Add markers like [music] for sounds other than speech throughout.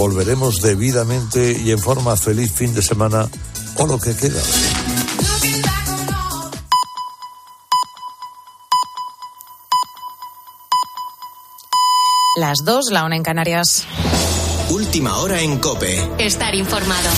volveremos debidamente y en forma feliz fin de semana o lo que queda. Las dos, la una en Canarias. Última hora en Cope. Estar informado.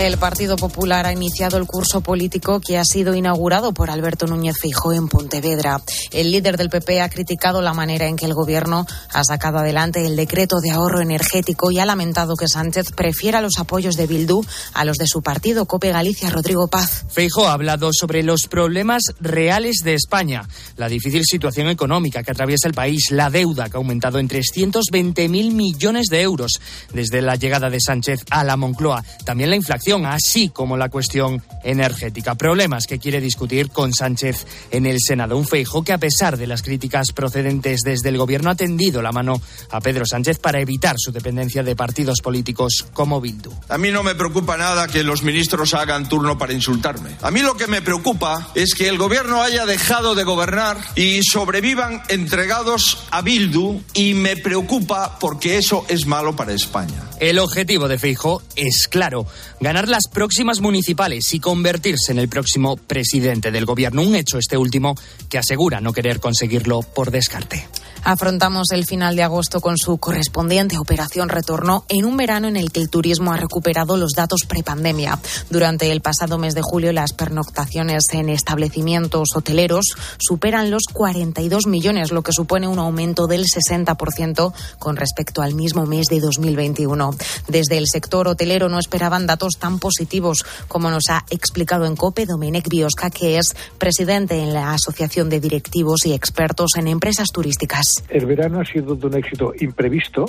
El Partido Popular ha iniciado el curso político que ha sido inaugurado por Alberto Núñez Feijóo en Pontevedra. El líder del PP ha criticado la manera en que el gobierno ha sacado adelante el decreto de ahorro energético y ha lamentado que Sánchez prefiera los apoyos de Bildu a los de su partido Cope Galicia Rodrigo Paz. Feijóo ha hablado sobre los problemas reales de España, la difícil situación económica que atraviesa el país, la deuda que ha aumentado en 320.000 millones de euros desde la llegada de Sánchez a la Moncloa, también la inflación así como la cuestión energética. Problemas que quiere discutir con Sánchez en el Senado. Un feijo que, a pesar de las críticas procedentes desde el gobierno, ha tendido la mano a Pedro Sánchez para evitar su dependencia de partidos políticos como Bildu. A mí no me preocupa nada que los ministros hagan turno para insultarme. A mí lo que me preocupa es que el gobierno haya dejado de gobernar y sobrevivan entregados a Bildu y me preocupa porque eso es malo para España. El objetivo de Feijo es claro, ganar las próximas municipales y convertirse en el próximo presidente del gobierno. Un hecho este último que asegura no querer conseguirlo por descarte. Afrontamos el final de agosto con su correspondiente operación retorno en un verano en el que el turismo ha recuperado los datos prepandemia. Durante el pasado mes de julio, las pernoctaciones en establecimientos hoteleros superan los 42 millones, lo que supone un aumento del 60% con respecto al mismo mes de 2021. Desde el sector hotelero no esperaban datos tan positivos como nos ha explicado en COPE Domenech Biosca, que es presidente en la Asociación de Directivos y Expertos en Empresas Turísticas. El verano ha sido de un éxito imprevisto,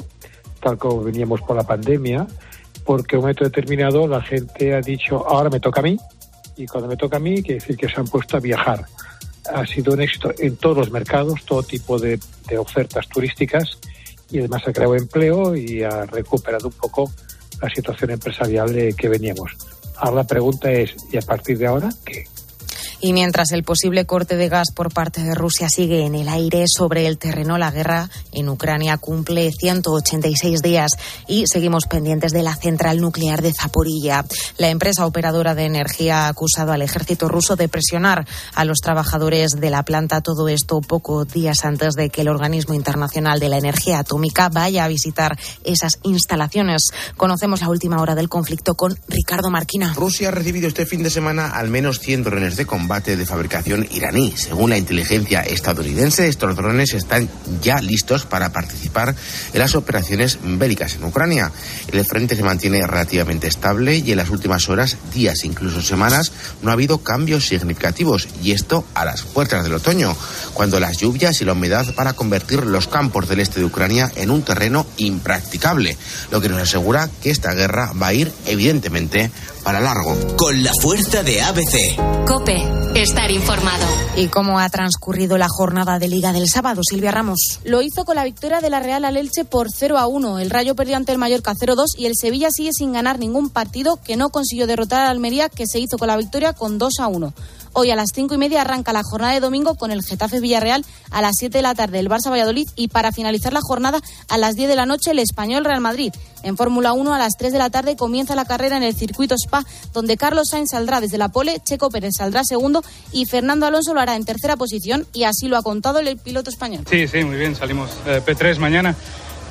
tal como veníamos por la pandemia, porque en un momento determinado la gente ha dicho, ahora me toca a mí, y cuando me toca a mí quiere decir que se han puesto a viajar. Ha sido un éxito en todos los mercados, todo tipo de, de ofertas turísticas, y además ha creado empleo y ha recuperado un poco la situación empresarial de que veníamos. Ahora la pregunta es, ¿y a partir de ahora qué? Y mientras el posible corte de gas por parte de Rusia sigue en el aire sobre el terreno, la guerra en Ucrania cumple 186 días y seguimos pendientes de la central nuclear de Zaporilla. La empresa operadora de energía ha acusado al ejército ruso de presionar a los trabajadores de la planta. Todo esto pocos días antes de que el Organismo Internacional de la Energía Atómica vaya a visitar esas instalaciones. Conocemos la última hora del conflicto con Ricardo Marquina. Rusia ha recibido este fin de semana al menos 100 drones de combate de fabricación iraní. Según la inteligencia estadounidense, estos drones están ya listos para participar en las operaciones bélicas en Ucrania. El frente se mantiene relativamente estable y en las últimas horas, días, incluso semanas, no ha habido cambios significativos y esto a las puertas del otoño, cuando las lluvias y la humedad van a convertir los campos del este de Ucrania en un terreno impracticable, lo que nos asegura que esta guerra va a ir evidentemente para largo. Con la fuerza de ABC. Cope, estar informado. ¿Y cómo ha transcurrido la jornada de Liga del sábado, Silvia Ramos? Lo hizo con la victoria de la Real al Elche por 0 a 1. El Rayo perdió ante el Mallorca 0-2 y el Sevilla sigue sin ganar ningún partido que no consiguió derrotar al Almería, que se hizo con la victoria con 2 a 1. Hoy a las cinco y media arranca la jornada de domingo con el Getafe Villarreal a las 7 de la tarde el Barça Valladolid y para finalizar la jornada a las 10 de la noche el Español Real Madrid. En Fórmula 1 a las 3 de la tarde comienza la carrera en el circuito Spa donde Carlos Sainz saldrá desde la pole, Checo Pérez saldrá segundo y Fernando Alonso lo hará en tercera posición y así lo ha contado el piloto español. Sí, sí, muy bien, salimos eh, P3 mañana.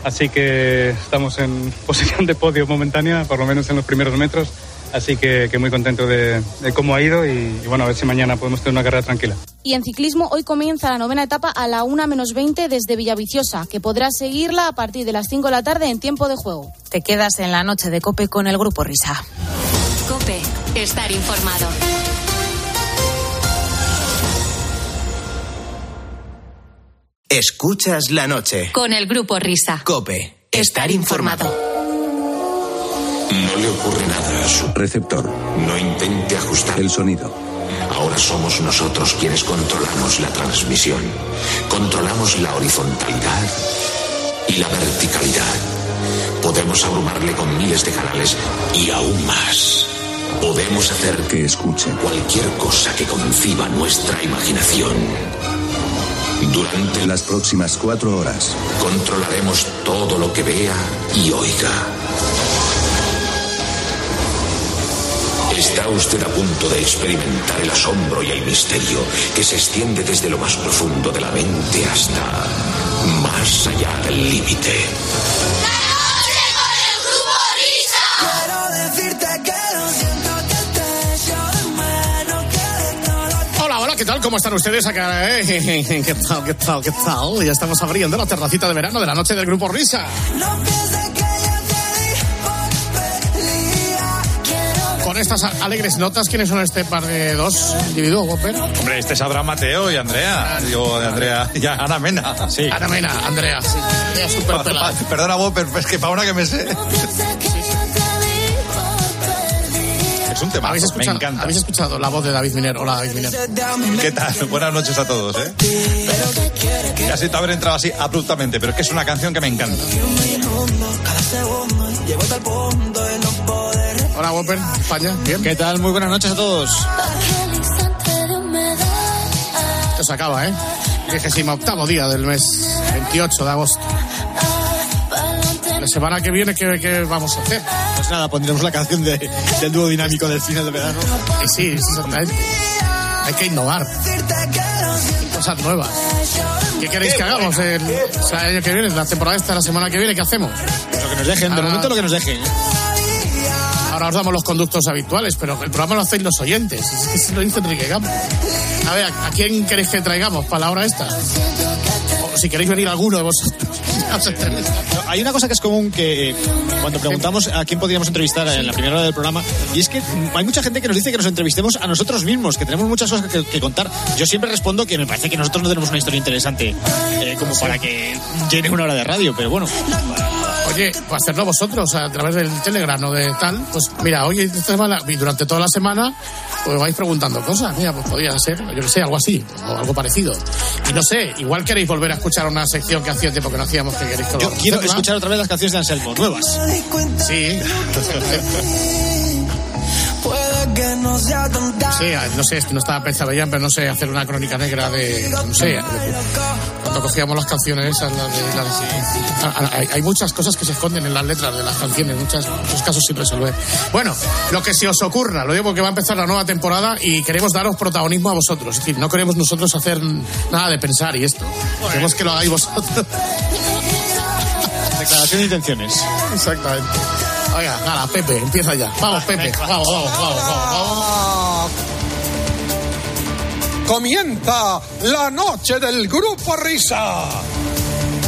Así que estamos en [laughs] posición de podio momentánea, por lo menos en los primeros metros. Así que, que muy contento de, de, cómo ha ido y, y, bueno, a ver si mañana podemos tener una carrera tranquila. Y en ciclismo, hoy comienza la novena etapa a la 1 menos 20 desde Villaviciosa, que podrás seguirla a partir de las 5 de la tarde en tiempo de juego. Te quedas en la noche de Cope con el Grupo Risa. Cope, estar informado. Escuchas la noche. Con el Grupo Risa. Cope, estar informado. No le ocurre nada a su receptor. No intente ajustar el sonido. Ahora somos nosotros quienes controlamos la transmisión. Controlamos la horizontalidad y la verticalidad. Podemos abrumarle con miles de canales y aún más. Podemos hacer que escuche cualquier cosa que conciba nuestra imaginación. Durante las próximas cuatro horas, controlaremos todo lo que vea y oiga. Está usted a punto de experimentar el asombro y el misterio que se extiende desde lo más profundo de la mente hasta más allá del límite. ¿Qué tal? ¿Cómo están ustedes acá? eh? [laughs] ¿Qué tal, qué tal, qué tal? Ya estamos abriendo la terracita de verano de la noche del Grupo Risa. Con estas alegres notas, ¿quiénes son este par de dos individuos, Whopper? Hombre, este es Abraham Mateo y Andrea. Digo, Andrea, [laughs] ya, Ana Mena. Sí. Ana Mena, Andrea, sí. Andrea [laughs] pelada. Perdona, Whopper, es que para una que me sé. Es un tema, ¿Habéis me encanta. ¿Habéis escuchado la voz de David Miner? Hola, David Miner. ¿Qué tal? Buenas noches a todos, ¿eh? Ya siento haber entrado así abruptamente, pero es que es una canción que me encanta. Hola, Whopper, España, bien. ¿Qué tal? Muy buenas noches a todos. Esto se acaba, ¿eh? Vigésimo octavo día del mes 28 de agosto. La semana que viene, ¿qué, qué vamos a hacer? Pues nada, pondremos la canción de- del dúo dinámico del final de verano. Y sí, exactamente. Hay que innovar. Cosas nuevas. ¿Qué queréis que hagamos el, o sea, el año que viene, la temporada esta, la semana que viene? ¿Qué hacemos? Lo que nos dejen, de momento lo que nos dejen. ¿eh? Ahora os damos los conductos habituales, pero el programa lo hacéis los oyentes. Es que se lo dice Enrique Campos. A ver, ¿a quién queréis que traigamos para la hora esta? O si queréis venir alguno de vosotros. Hay una cosa que es común que eh, cuando preguntamos a quién podríamos entrevistar en la primera hora del programa, y es que hay mucha gente que nos dice que nos entrevistemos a nosotros mismos, que tenemos muchas cosas que, que contar. Yo siempre respondo que me parece que nosotros no tenemos una historia interesante eh, como para que llene una hora de radio, pero bueno. Oye, pues hacerlo vosotros a través del Telegram o de tal. Pues mira, esta semana y durante toda la semana pues vais preguntando cosas. Mira, pues podría ser, yo que sé, algo así o algo parecido. Y no sé, igual queréis volver a escuchar una sección que hacía tiempo que no hacíamos que queréis que Yo quiero escuchar otra vez las canciones de Anselmo, nuevas. Sí. [laughs] Sí, no sé, no estaba pensado ya, pero no sé, hacer una crónica negra de, no sé, de- cuando cogíamos las canciones esas, las de- las- a- a- hay, hay muchas cosas que se esconden en las letras de las canciones, muchas, muchos casos sin resolver. Bueno, lo que se os ocurra, lo digo porque va a empezar la nueva temporada y queremos daros protagonismo a vosotros, es decir, no queremos nosotros hacer nada de pensar y esto, queremos que lo hagáis vosotros. Declaración de intenciones. [laughs] Exactamente. Oiga, nada, Pepe, empieza ya. Vamos, Pepe, vamos, vamos, vamos, vamos. Comienza la noche del grupo Risa.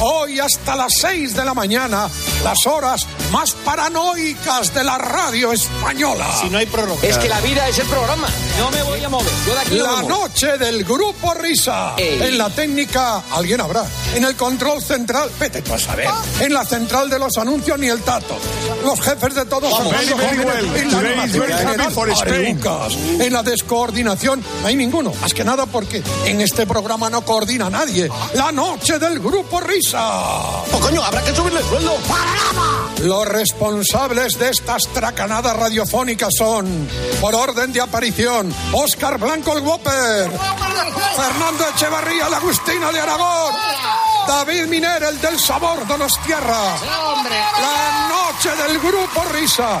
Hoy hasta las 6 de la mañana, las horas más paranoicas de la radio española. Si no hay prórroga. Es que la vida es el programa. No me voy a mover. Yo de aquí no La me noche del grupo Risa. Ey. En la técnica, alguien habrá. En el control central, vete tú a saber. En la central de los anuncios, ni el tato. Los jefes de todos Vamos. Very, very well. En la very general, for areucas. En la descoordinación, no hay ninguno. Más que nada porque en este programa no coordina nadie. La noche del grupo Risa. Oh, coño, habrá que subirle el sueldo. Los responsables de estas tracanadas radiofónicas son, por orden de aparición, Óscar Blanco el Whopper, Fernando Echevarría, la Agustina de Aragón, David Miner, el del sabor Donostierra, la noche del grupo Risa.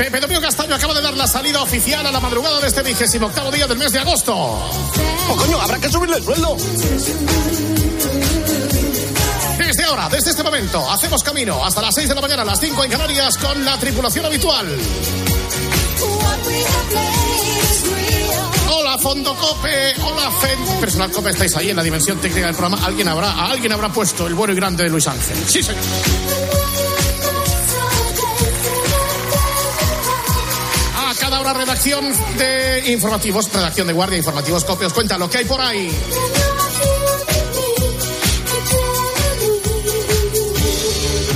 Pepe Domingo Castaño acaba de dar la salida oficial a la madrugada de este vigésimo octavo día del mes de agosto. Oh, coño, habrá que subirle el sueldo. Desde ahora, desde este momento, hacemos camino hasta las 6 de la mañana, a las 5 en Canarias, con la tripulación habitual. Hola Fondo Cope, hola Fen. Personal Cope, estáis ahí en la dimensión técnica del programa. Alguien habrá, a alguien habrá puesto el bueno y grande de Luis Ángel. Sí, señor. Redacción de informativos, redacción de guardia, informativos Cope, os cuenta lo que hay por ahí.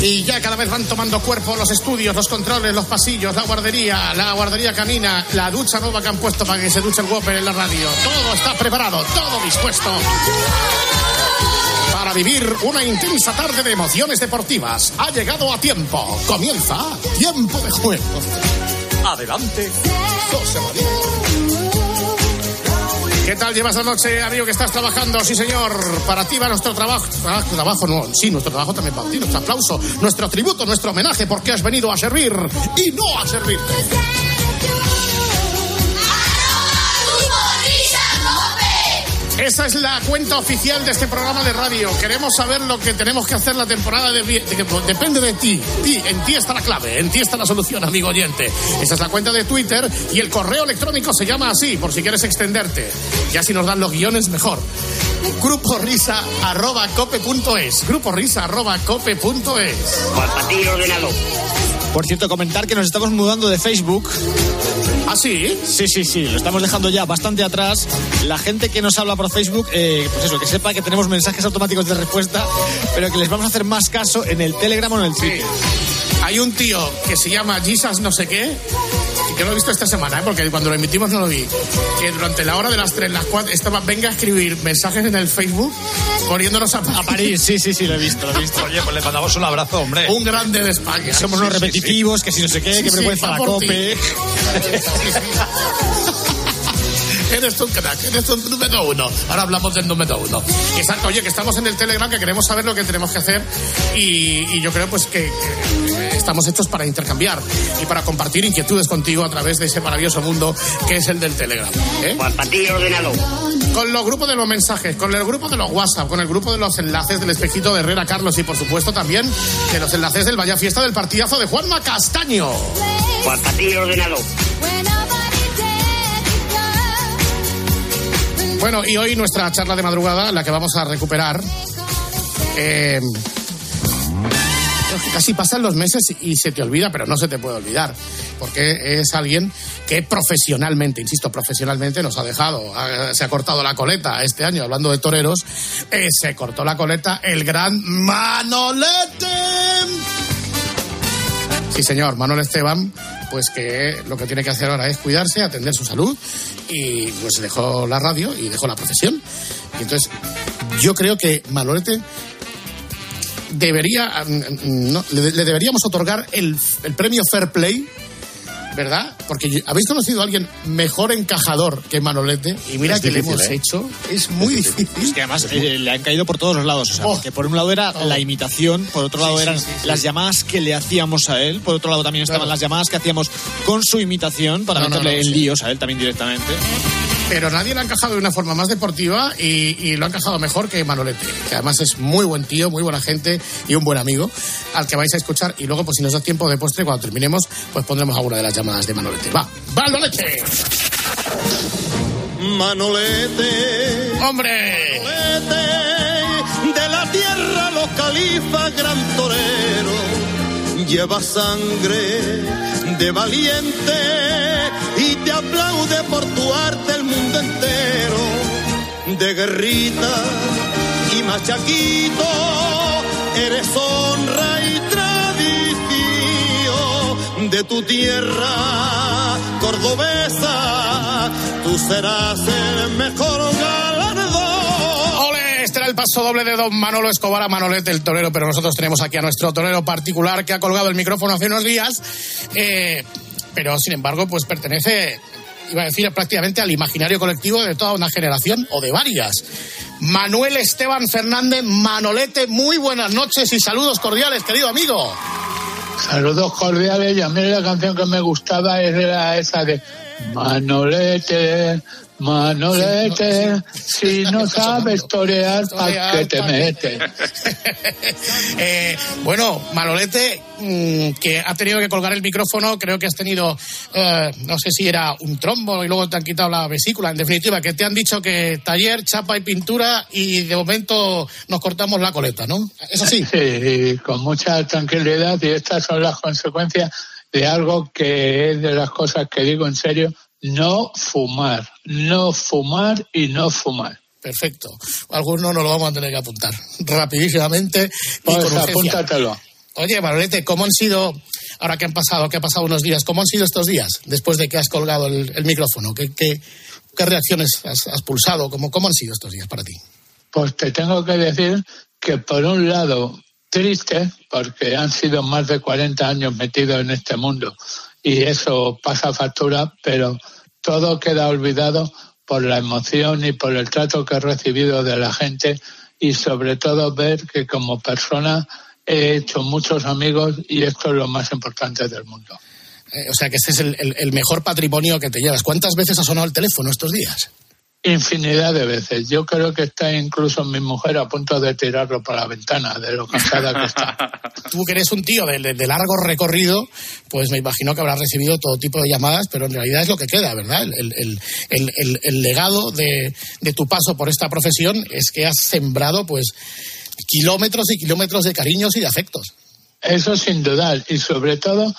Y ya cada vez van tomando cuerpo los estudios, los controles, los pasillos, la guardería, la guardería canina, la ducha nueva que han puesto para que se duche el Whopper en la radio. Todo está preparado, todo dispuesto para vivir una intensa tarde de emociones deportivas. Ha llegado a tiempo. Comienza tiempo de juego. Adelante. José María. ¿Qué tal llevas la noche, amigo, que estás trabajando? Sí, señor. Para ti va nuestro trabajo. Ah, trabajo no. Sí, nuestro trabajo también para ti. Nuestro aplauso, nuestro tributo, nuestro homenaje, porque has venido a servir y no a servirte. Esa es la cuenta oficial de este programa de radio. Queremos saber lo que tenemos que hacer la temporada de, de- depende de ti. ti. En ti está la clave, en ti está la solución, amigo oyente. Esa es la cuenta de Twitter y el correo electrónico se llama así, por si quieres extenderte. Ya si nos dan los guiones mejor. Grupo risa arroba cope.es. Grupo risa arroba cope.es. Por cierto, comentar que nos estamos mudando de Facebook. ¿Ah, sí? Sí, sí, sí, lo estamos dejando ya bastante atrás. La gente que nos habla por Facebook, eh, pues eso, que sepa que tenemos mensajes automáticos de respuesta, pero que les vamos a hacer más caso en el Telegram o en el Twitter. Hay un tío que se llama Jesus no sé qué, y que lo he visto esta semana, ¿eh? porque cuando lo emitimos no lo vi, que durante la hora de las 3, las 4, estaba, venga a escribir mensajes en el Facebook poniéndonos a, A París, sí, sí, sí, lo he visto, lo he visto. Oye, pues le mandamos un abrazo, hombre. Un grande de España. Somos unos sí, sí. repetitivos, que si no sé qué, Sí, que sí, vergüenza la cope. [laughs] Eres un crack, eres un número uno. Ahora hablamos del número uno. Exacto, oye, que estamos en el Telegram, que queremos saber lo que tenemos que hacer y, y yo creo pues que, que estamos hechos para intercambiar y para compartir inquietudes contigo a través de ese maravilloso mundo que es el del Telegram. ¿eh? Con los grupos de los mensajes, con el grupo de los WhatsApp, con el grupo de los enlaces del espejito de Herrera Carlos y por supuesto también de los enlaces del Vaya Fiesta del partidazo de Juanma Castaño. Bueno, y hoy nuestra charla de madrugada, la que vamos a recuperar. eh, casi pasan los meses y se te olvida, pero no se te puede olvidar, porque es alguien que profesionalmente, insisto, profesionalmente nos ha dejado, se ha cortado la coleta este año, hablando de toreros, eh, se cortó la coleta el gran Manolete. Sí, señor, Manuel Esteban, pues que lo que tiene que hacer ahora es cuidarse, atender su salud y pues dejó la radio y dejó la profesión. Y entonces, yo creo que Manolete debería, mm, no, le, le deberíamos otorgar el, el premio Fair Play, ¿verdad? Porque yo- habéis conocido a alguien mejor encajador que Manolete y mira Es que le hemos ¿eh? hecho, es muy difícil. Es que además eh, le han caído por todos los lados. O sea, porque por un lado era la imitación, por otro lado Sí, eran sí, sí. las llamadas que le hacíamos a él, por otro lado también estaban Claro. las llamadas que hacíamos con su imitación para No, no, meterle no, en sí. líos a él también directamente. Pero nadie lo ha encajado de una forma más deportiva y, y lo ha encajado mejor que Manolete, que además es muy buen tío, muy buena gente y un buen amigo al que vais a escuchar y luego pues si nos da tiempo de postre cuando terminemos pues pondremos alguna de las llamadas de Manolete. Va, Manolete. Manolete. Hombre. De la tierra los califas, gran torero. Lleva sangre de valiente y te aplaude por tu arte el mundo entero. De guerrita y machaquito, eres honra y tradición de tu tierra cordobesa. Tú serás el mejor. Este el paso doble de don Manolo Escobar a Manolete el torero, pero nosotros tenemos aquí a nuestro torero particular que ha colgado el micrófono hace unos días, eh, pero sin embargo pues pertenece, iba a decir prácticamente al imaginario colectivo de toda una generación o de varias. Manuel Esteban Fernández Manolete, muy buenas noches y saludos cordiales, querido amigo. Saludos cordiales y a mí la canción que me gustaba era esa de Manolete, Manolete, si no sabes torear, ¿para qué te metes? [laughs] Eh, bueno, Manolete, mm, que ha tenido que colgar el micrófono, creo que has tenido, eh, no sé si era un trombo y luego te han quitado la vesícula. En definitiva, que te han dicho que taller, chapa y pintura y de momento nos cortamos la coleta, ¿no? ¿Es así? Sí, con mucha tranquilidad y estas son las consecuencias de algo que es de las cosas que digo en serio, no fumar, no fumar y no fumar. Perfecto. Algunos nos lo vamos a tener que apuntar rapidísimamente. y Pues con apúntatelo. Oye, Manolete, ¿cómo han sido, ahora que han pasado, que ha pasado unos días, cómo han sido estos días después de que has colgado el, el micrófono? ¿Qué, qué, qué reacciones has, has pulsado? ¿Cómo, ¿Cómo han sido estos días para ti? Pues te tengo que decir que por un lado triste, porque han sido más de 40 años metidos en este mundo y eso pasa factura, pero todo queda olvidado por la emoción y por el trato que he recibido de la gente y sobre todo ver que como persona he hecho muchos amigos y esto es lo más importante del mundo. Eh, o sea, que este es el, el- mejor patrimonio que te llevas. ¿Cuántas veces ha sonado el teléfono estos días? Infinidad de veces. Yo creo que está incluso mi mujer a punto de tirarlo por la ventana de lo cansada que está. [laughs] Tú que eres un tío de, de- de largo recorrido, pues me imagino que habrás recibido todo tipo de llamadas, pero en realidad es lo que queda, ¿verdad? El, el- el- el- el- el legado de, de tu paso por esta profesión es que has sembrado, pues, kilómetros y kilómetros de cariños y de afectos. Eso sin dudar. Y sobre todo,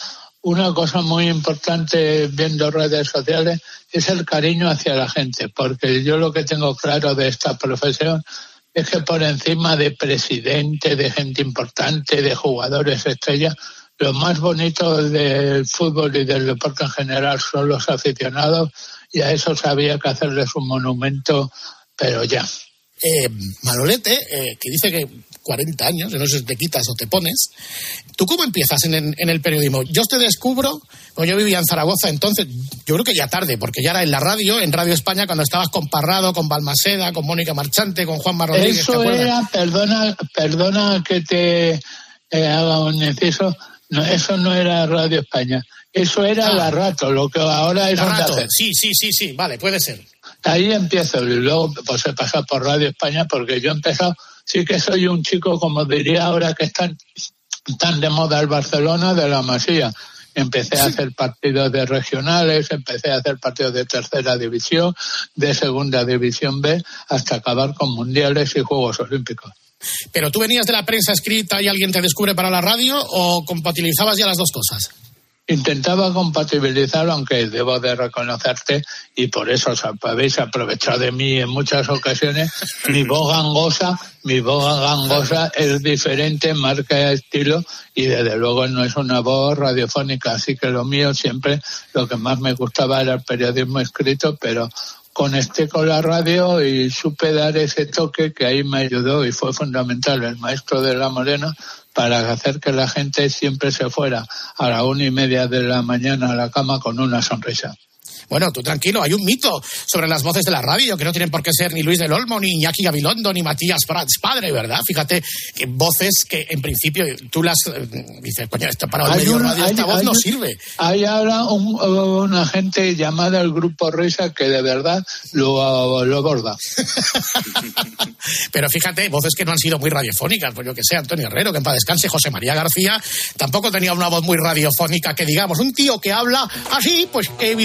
una cosa muy importante viendo redes sociales es el cariño hacia la gente. Porque yo lo que tengo claro de esta profesión es que por encima de presidente, de gente importante, de jugadores estrellas, lo más bonito del fútbol y del deporte en general son los aficionados y a eso había que hacerles un monumento, pero ya. Eh, Manolete, eh, que dice que 40 años, no sé si te quitas o te pones. ¿Tú cómo empiezas en, en- en el periodismo? Yo te descubro, pues yo vivía en Zaragoza entonces, yo creo que ya tarde, porque ya era en la radio, en Radio España, cuando estabas con Parrado, con Balmaseda, con Mónica Marchante, con Juanma Rodríguez. ¿te Eso era, perdona, perdona que te eh, haga un inciso, no, eso no era Radio España, eso era la rato, lo que ahora es La Rato. Sí, sí, sí, sí, vale, puede ser. Ahí empiezo y luego pues he pasado por Radio España porque yo he empezado, sí que soy un chico, como diría ahora que están tan de moda el Barcelona, de la Masía. Empecé a hacer partidos de regionales, empecé a hacer partidos de tercera división, de segunda división B, hasta acabar con mundiales y Juegos Olímpicos. ¿Pero tú venías de la prensa escrita y alguien te descubre para la radio o compatibilizabas ya las dos cosas? Intentaba compatibilizarlo, aunque debo de reconocerte, y por eso os habéis aprovechado de mí en muchas ocasiones, [laughs] mi voz gangosa, mi voz gangosa es diferente, marca estilo, y desde luego no es una voz radiofónica, así que lo mío siempre, lo que más me gustaba era el periodismo escrito, pero conecté con la radio y supe dar ese toque que ahí me ayudó y fue fundamental. El maestro de la Morena para hacer que la gente siempre se fuera a la una y media de la mañana a la cama con una sonrisa. Bueno, tú tranquilo, hay un mito sobre las voces de la radio que no tienen por qué ser ni Luis del Olmo, ni Iñaki Gabilondo, ni Matías Prats padre, ¿verdad? Fíjate que voces que en principio tú las eh, dices, coño, esto para Hay medio una- radio, hay- esta voz hay no sirve. Hay ahora un- una gente llamada el Grupo Risa que de verdad lo, lo aborda. [laughs] Pero fíjate, voces que no han sido muy radiofónicas, pues yo que sé, Antonio Herrero, que en paz descanse, José María García, tampoco tenía una voz muy radiofónica, que digamos, un tío que habla así, pues que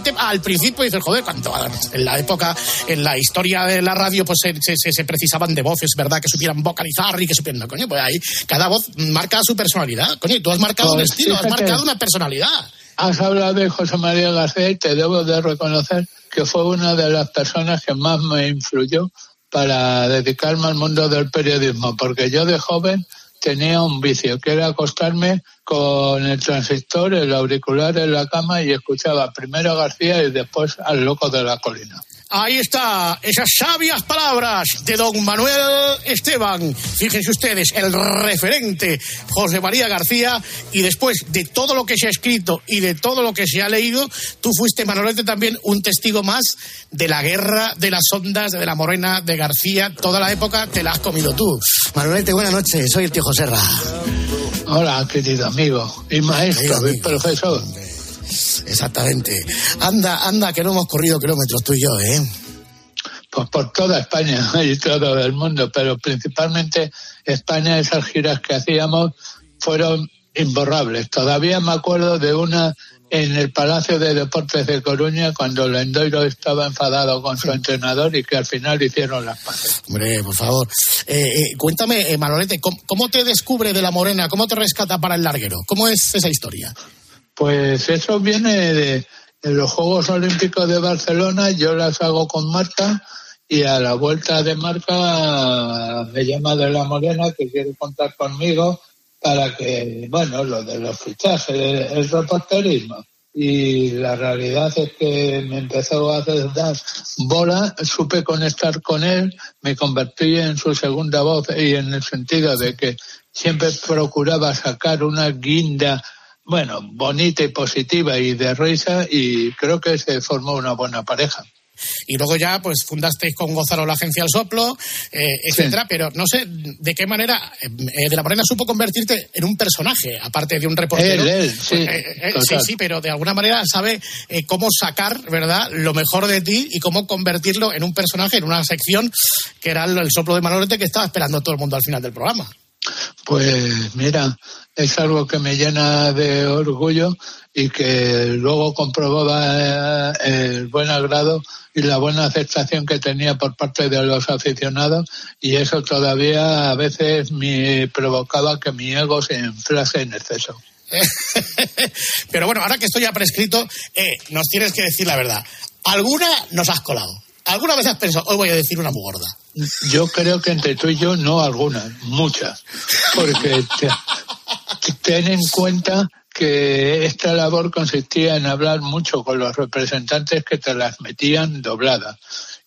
evidentemente al principio dices, joder, cuando en la época, en la historia de la radio, pues se, se- se- precisaban de voces, ¿verdad? Que supieran vocalizar y que supieran, coño, pues ahí cada voz marca su personalidad, coño, tú has marcado un Pues estilo, has marcado una personalidad. Has hablado de José María García y te debo de reconocer que fue una de las personas que más me influyó para dedicarme al mundo del periodismo, porque yo de joven tenía un vicio, que era acostarme con el transistor, el auricular en la cama y escuchaba primero a García y después al loco de la colina. Ahí está, esas sabias palabras de don Manuel Esteban. Fíjense ustedes, el referente José María García. Y después de todo lo que se ha escrito y de todo lo que se ha leído, tú fuiste, Manolete, también un testigo más de la guerra de las ondas, de la morena, de García. Toda la época te la has comido tú. Manolete, buenas noches. Soy el tío Joserra. Hola, querido amigo y maestro y profesor. Exactamente. Anda, anda, que no hemos corrido kilómetros tú y yo, ¿eh? Pues por toda España [laughs] y todo el mundo, pero principalmente España, esas giras que hacíamos fueron imborrables. Todavía me acuerdo de una en el Palacio de Deportes de Coruña cuando Lendoiro estaba enfadado con su entrenador y que al final hicieron las paces. Hombre, por favor. Eh, eh, cuéntame, eh, Manolete, ¿cómo, ¿cómo, te descubre de la morena? ¿Cómo te rescata para el larguero? ¿Cómo es esa historia? Pues eso viene de, los Juegos Olímpicos de Barcelona, yo las hago con Marta y a la vuelta de Marca me llama de la Morena que quiere contar conmigo para que, bueno, lo de los fichajes, el reporterismo. Y la realidad es que me empezó a hacer dar bola, supe conectar con él, me convertí en su segunda voz y en el sentido de que siempre procuraba sacar una guinda, bueno, bonita y positiva y de risa y creo que se formó una buena pareja y luego ya pues fundasteis con Gonzalo la agencia El Soplo, eh, etcétera, sí. pero no sé de qué manera eh, de la Morena supo convertirte en un personaje, aparte de un reportero. Él, él, sí, eh, sí, sí, pero de alguna manera sabe cómo sacar, ¿verdad?, lo mejor de ti y cómo convertirlo en un personaje, en una sección que era el, el soplo de Manolete que estaba esperando todo el mundo al final del programa. Pues mira, es algo que me llena de orgullo y que luego comprobaba el buen agrado y la buena aceptación que tenía por parte de los aficionados y eso todavía a veces me provocaba que mi ego se inflase en exceso. [laughs] Pero bueno, ahora que estoy ya prescrito, eh, nos tienes que decir la verdad. ¿Alguna nos has colado? ¿Alguna vez has pensado, hoy voy a decir una muy gorda? Yo creo que entre tú y yo no algunas, muchas. Porque te, ten en cuenta que esta labor consistía en hablar mucho con los representantes que te las metían dobladas.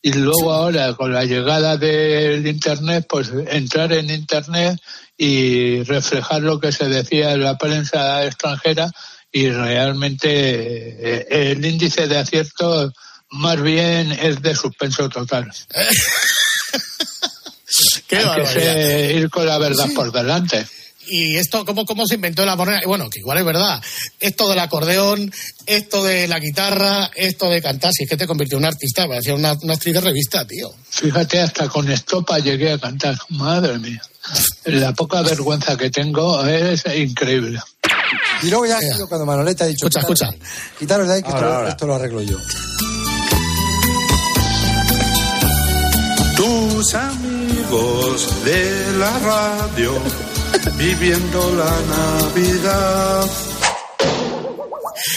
Y luego ahora, con la llegada del Internet, pues entrar en Internet y reflejar lo que se decía en la prensa extranjera y realmente el índice de acierto más bien es de suspenso total. [laughs] Qué Hay que ir con la verdad por delante. Y esto, ¿cómo, ¿cómo se inventó la morena? Bueno, que igual es verdad. Esto del acordeón, esto de la guitarra, esto de cantar, si es que te convirtió en un artista, parecía una, una actriz de revista, tío. Fíjate, hasta con estopa llegué a cantar. Madre mía. La poca vergüenza que tengo es increíble. Y luego ya cuando Manoleta ha dicho... Escucha, escucha. Quitaros de ahí que ahora, esto, ahora. esto lo arreglo yo. Tus amigos de la radio [laughs] viviendo la Navidad.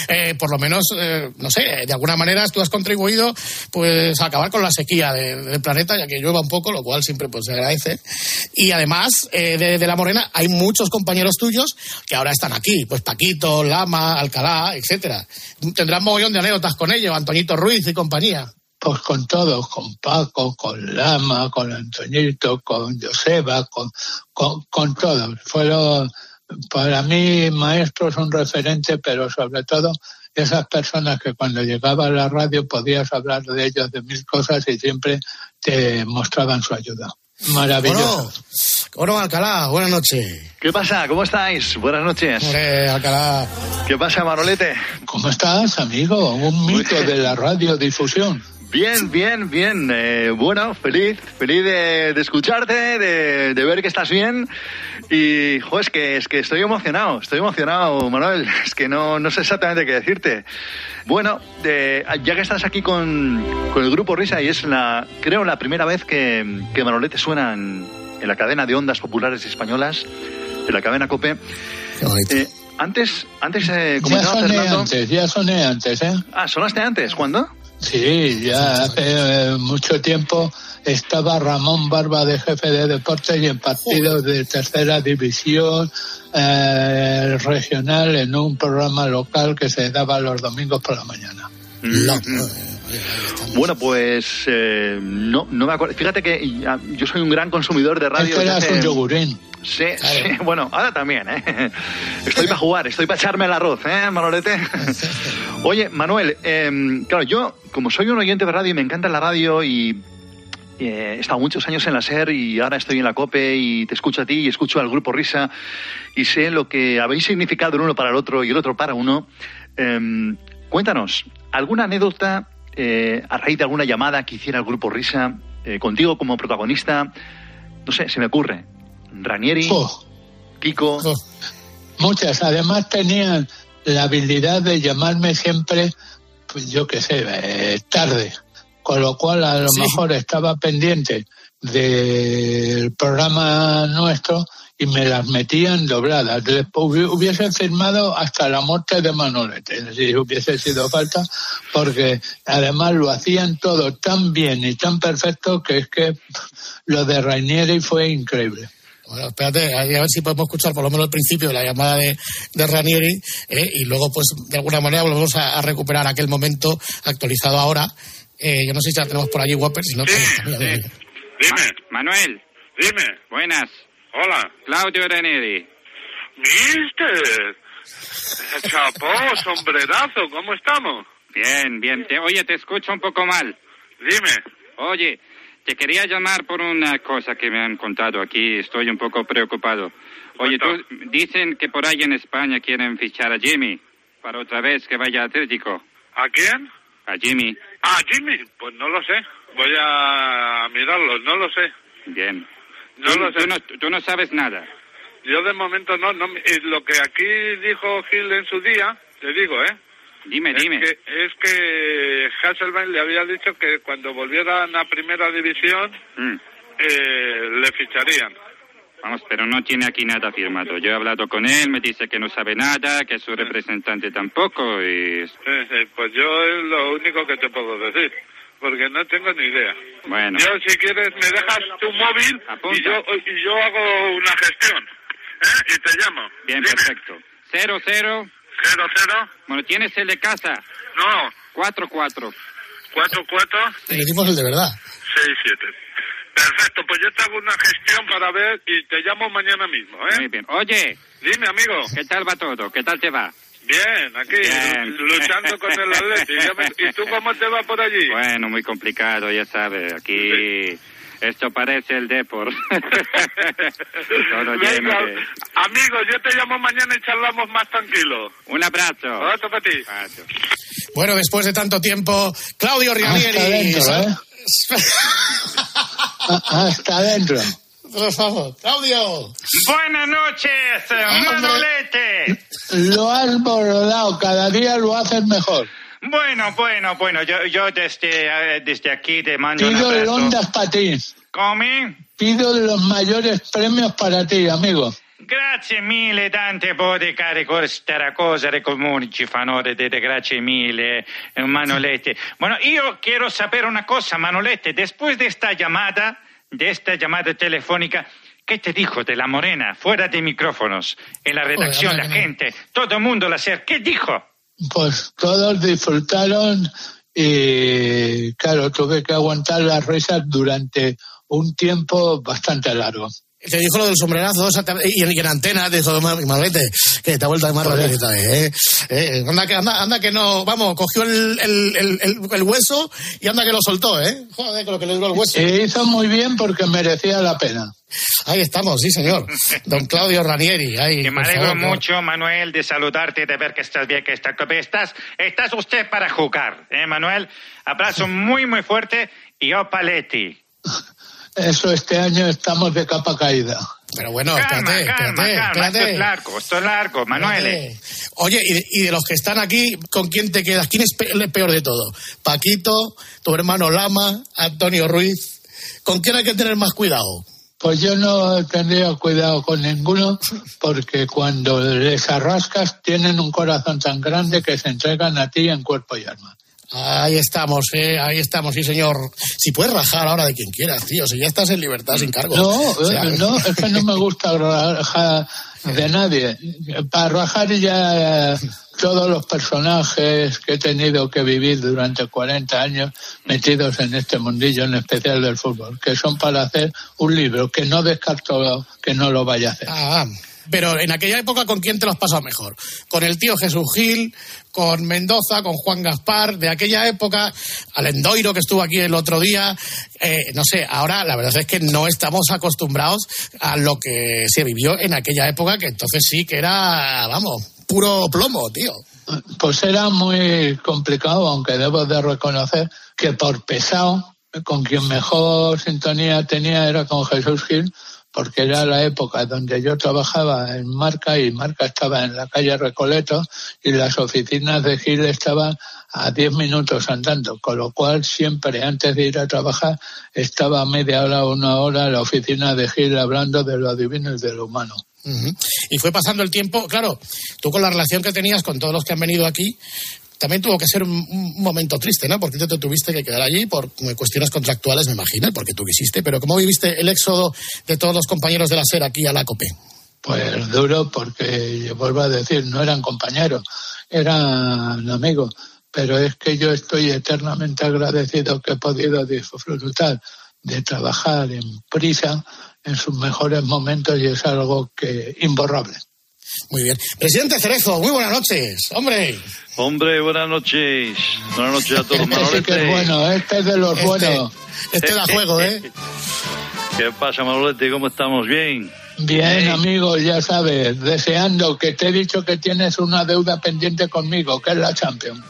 Eh, por lo menos, eh, no sé, de alguna manera tú has contribuido pues a acabar con la sequía de, del planeta, ya que llueva un poco, lo cual siempre pues se agradece. Y además, eh, de, de, La Morena hay muchos compañeros tuyos que ahora están aquí, pues Paquito, Lama, Alcalá, etcétera. Tendrás mogollón de anécdotas con ellos, Antoñito Ruiz y compañía. Pues con todos, con Paco, con Lama, con Antoñito, con Joseba, con, con, con todos. Fueron, para mí, maestros son referentes, pero sobre todo esas personas que cuando llegaba a la radio podías hablar de ellos de mil cosas y siempre te mostraban su ayuda. Maravilloso. Oro, Oro Alcalá, buenas noches. ¿Qué pasa? ¿Cómo estáis? Buenas noches. Hombre, Alcalá. ¿Qué pasa, Manolete? ¿Cómo estás, amigo? Un mito de la radiodifusión. Bien, bien, bien. Eh, bueno, feliz, feliz de, de escucharte, de, de, ver que estás bien. Y, jo, es que, es que estoy emocionado, estoy emocionado, Manuel. [laughs] Es que no, no sé exactamente qué decirte. Bueno, ya que estás aquí con, con, el grupo Risa y es la, creo, la primera vez que, que Manolete suena en, en, la cadena de ondas populares españolas, en la cadena COPE. Eh, antes, antes, eh, ya soné Fernando, antes, ya soné antes, ¿eh? Ah, ¿sonaste antes? ¿Cuándo? Sí, ya hace eh, mucho tiempo estaba Ramón Barba de jefe de deportes y en partidos de tercera división eh, regional en un programa local que se daba los domingos por la mañana. Mm -hmm. Bueno, pues eh, no, no me acuerdo. Fíjate que yo soy un gran consumidor de radio. Este eras hace... un yogurín. Sí, sí, [laughs] bueno, ahora también, ¿eh? [laughs] Estoy para jugar, estoy para echarme el arroz, ¿eh, Manolete? [laughs] Oye, Manuel, eh, claro, yo, como soy un oyente de radio y me encanta la radio y eh, he estado muchos años en la SER y ahora estoy en la COPE y te escucho a ti y escucho al Grupo Risa y sé lo que habéis significado el uno para el otro y el otro para uno. Eh, cuéntanos, ¿alguna anécdota eh, a raíz de alguna llamada que hiciera el grupo Risa contigo como protagonista? No sé, se me ocurre. Ranieri, Oh. Kiko. Muchas. Además tenían la habilidad de llamarme siempre, pues yo qué sé, eh, tarde. Con lo cual a lo Sí. mejor estaba pendiente del programa nuestro y me las metían dobladas. Hubi- hubiesen firmado hasta la muerte de Manolete, si hubiese sido falta, porque además lo hacían todo tan bien y tan perfecto que es que lo de Rainieri fue increíble. Bueno, espérate, a ver si podemos escuchar por lo menos el principio de la llamada de, de Ranieri ¿eh? y luego, pues, de alguna manera volvemos a, a recuperar aquel momento actualizado ahora. Eh, yo no sé si la tenemos por allí, Whopper, si no... mira, mira, mira. Dime. Manuel. Dime. Buenas. Hola. Claudio Ranieri. Mister. Chapó, sombrerazo, ¿cómo estamos? Bien, bien. Te- oye, te escucho un poco mal. Dime. Oye, te quería llamar por una cosa que me han contado aquí. Estoy un poco preocupado. Oye, tú, dicen que por ahí en España quieren fichar a Jimmy para otra vez que vaya a Atlético. ¿A quién? A Jimmy. Ah, Jimmy. Pues no lo sé. Voy a mirarlo, no lo sé. Bien. No tú, lo sé. Tú no, tú no sabes nada. Yo de momento no, no. Lo que aquí dijo Gil en su día, te digo, ¿eh? Dime, es dime. Que, es que Hasselbein le había dicho que cuando volvieran a primera división Mm. eh, le ficharían. Vamos, pero no tiene aquí nada firmado. Yo he hablado con él, me dice que no sabe nada, que su representante tampoco y... Sí, sí, pues yo es lo único que te puedo decir, porque no tengo ni idea. Bueno. Yo, si quieres, me dejas tu móvil y yo, y yo hago una gestión, ¿eh? Y te llamo. Bien, perfecto. Cero, cero. Cero, cero. Bueno, ¿tienes el de casa? No. Cuatro, cuatro. Cuatro, cuatro. Le dimos el de verdad. Seis, siete. Perfecto, pues yo te hago una gestión para ver y te llamo mañana mismo, ¿eh? Muy bien. Oye. Dime, amigo. ¿Qué tal va todo? ¿Qué tal te va? Bien, aquí, Bien. luchando con el me- ¿Y tú cómo te va por allí? Bueno, muy complicado, ya sabes. Aquí esto parece el Depor. [laughs] todo lleno Venga, de... amigo, yo te llamo mañana y charlamos más tranquilo. Un abrazo. Otro para ti. Bueno, después de tanto tiempo, Claudio Ranieri. Hasta dentro, ¿eh? [laughs] Ah, Hasta adentro. Por favor, Claudio. Buenas noches, Manolete. Lo has bordado, cada día lo haces mejor. Bueno, bueno, bueno, yo, yo desde, desde aquí te mando un Pido el abrazo. Ondas para ti. Come? Pido los mayores premios para ti, amigo. Grazie mille, tante volte care questa cosa de comuni ci fanno vedere, grazie mille, eh, Manolete. Bueno, yo quiero saber una cosa, Manolete, después de esta llamada, de esta llamada telefónica, ¿qué te dijo de la morena, fuera de micrófonos, en la redacción, anda la gente, todo el mundo la ser, ¿qué dijo? Pues todos disfrutaron y, claro, tuve que aguantar las risas durante un tiempo bastante largo. Te dijo lo del sombrerazo y en, y en antena dijo Manolete, que te ha vuelto de más Ranieri también, ¿eh? Eh, anda, que, anda, anda que no, vamos, cogió el, el, el, el- hueso y anda que lo soltó, ¿eh? Joder, con lo que le duró el hueso. E hizo muy bien porque merecía la pena. Ahí estamos, sí, señor. Don Claudio Ranieri. Ahí, Que me alegro favor, ¿no? mucho, Manuel, de saludarte, de ver que estás bien, que estás, estás, estás usted para jugar, ¿eh, Manuel? Abrazo muy, muy fuerte y oh, Paletti. Eso este año estamos de capa caída. Pero bueno, calma, espérate, calma, espérate, calma, espérate. esto es largo, esto es largo, Manuel. Oye, y de, y de los que están aquí, ¿con quién te quedas? ¿Quién es el peor de todo? Paquito, tu hermano Lama, Antonio Ruiz. ¿Con quién hay que tener más cuidado? Pues yo no tendría cuidado con ninguno [laughs] porque cuando les arrascas tienen un corazón tan grande que se entregan a ti en cuerpo y alma. Ahí estamos, eh, ahí estamos, sí señor. Si puedes rajar ahora de quien quieras, tío, si ya estás en libertad sin cargo. No, O sea, eh, no, es que no me gusta rajar de nadie. Para rajar ya eh, todos los personajes que he tenido que vivir durante 40 años metidos en este mundillo, en especial del fútbol, que son para hacer un libro que no descarto que no lo vaya a hacer. Ah, pero en aquella época, ¿con quién te lo has pasado mejor? ¿Con el tío Jesús Gil? ¿Con Mendoza? ¿Con Juan Gaspar? De aquella época, al Endoiro que estuvo aquí el otro día. eh, no sé, ahora la verdad es que no estamos acostumbrados a lo que se vivió en aquella época, que entonces sí que era, vamos, puro plomo, tío. Pues era muy complicado, aunque debo de reconocer que por pesado, con quien mejor sintonía tenía era con Jesús Gil, porque era la época donde yo trabajaba en Marca y Marca estaba en la calle Recoleto y las oficinas de Gil estaban a 10 minutos andando, con lo cual siempre antes de ir a trabajar estaba media hora o una hora en la oficina de Gil hablando de lo divino y de lo humano. Y fue pasando el tiempo, claro, tú con la relación que tenías con todos los que han venido aquí, también tuvo que ser un, momento triste, ¿no? Porque tú te tuviste que quedar allí por cuestiones contractuales, me imagino, porque tú quisiste. Pero ¿cómo viviste el éxodo de todos los compañeros de la SER aquí a la COPE? Pues duro porque, yo vuelvo a decir, no eran compañeros, eran amigos. Pero es que yo estoy eternamente agradecido que he podido disfrutar de trabajar en prisa en sus mejores momentos y es algo que imborrable. Muy bien. Presidente Cerezo, muy buenas noches. Hombre. Hombre, buenas noches. Buenas noches a todos. Este sí que es bueno, este es de los Este- buenos. Este da juego, ¿eh? ¿Qué pasa, Manolete? ¿Cómo estamos? ¿Bien? Bien, amigo, ya sabes, deseando que te he dicho que tienes una deuda pendiente conmigo, que es la Champions.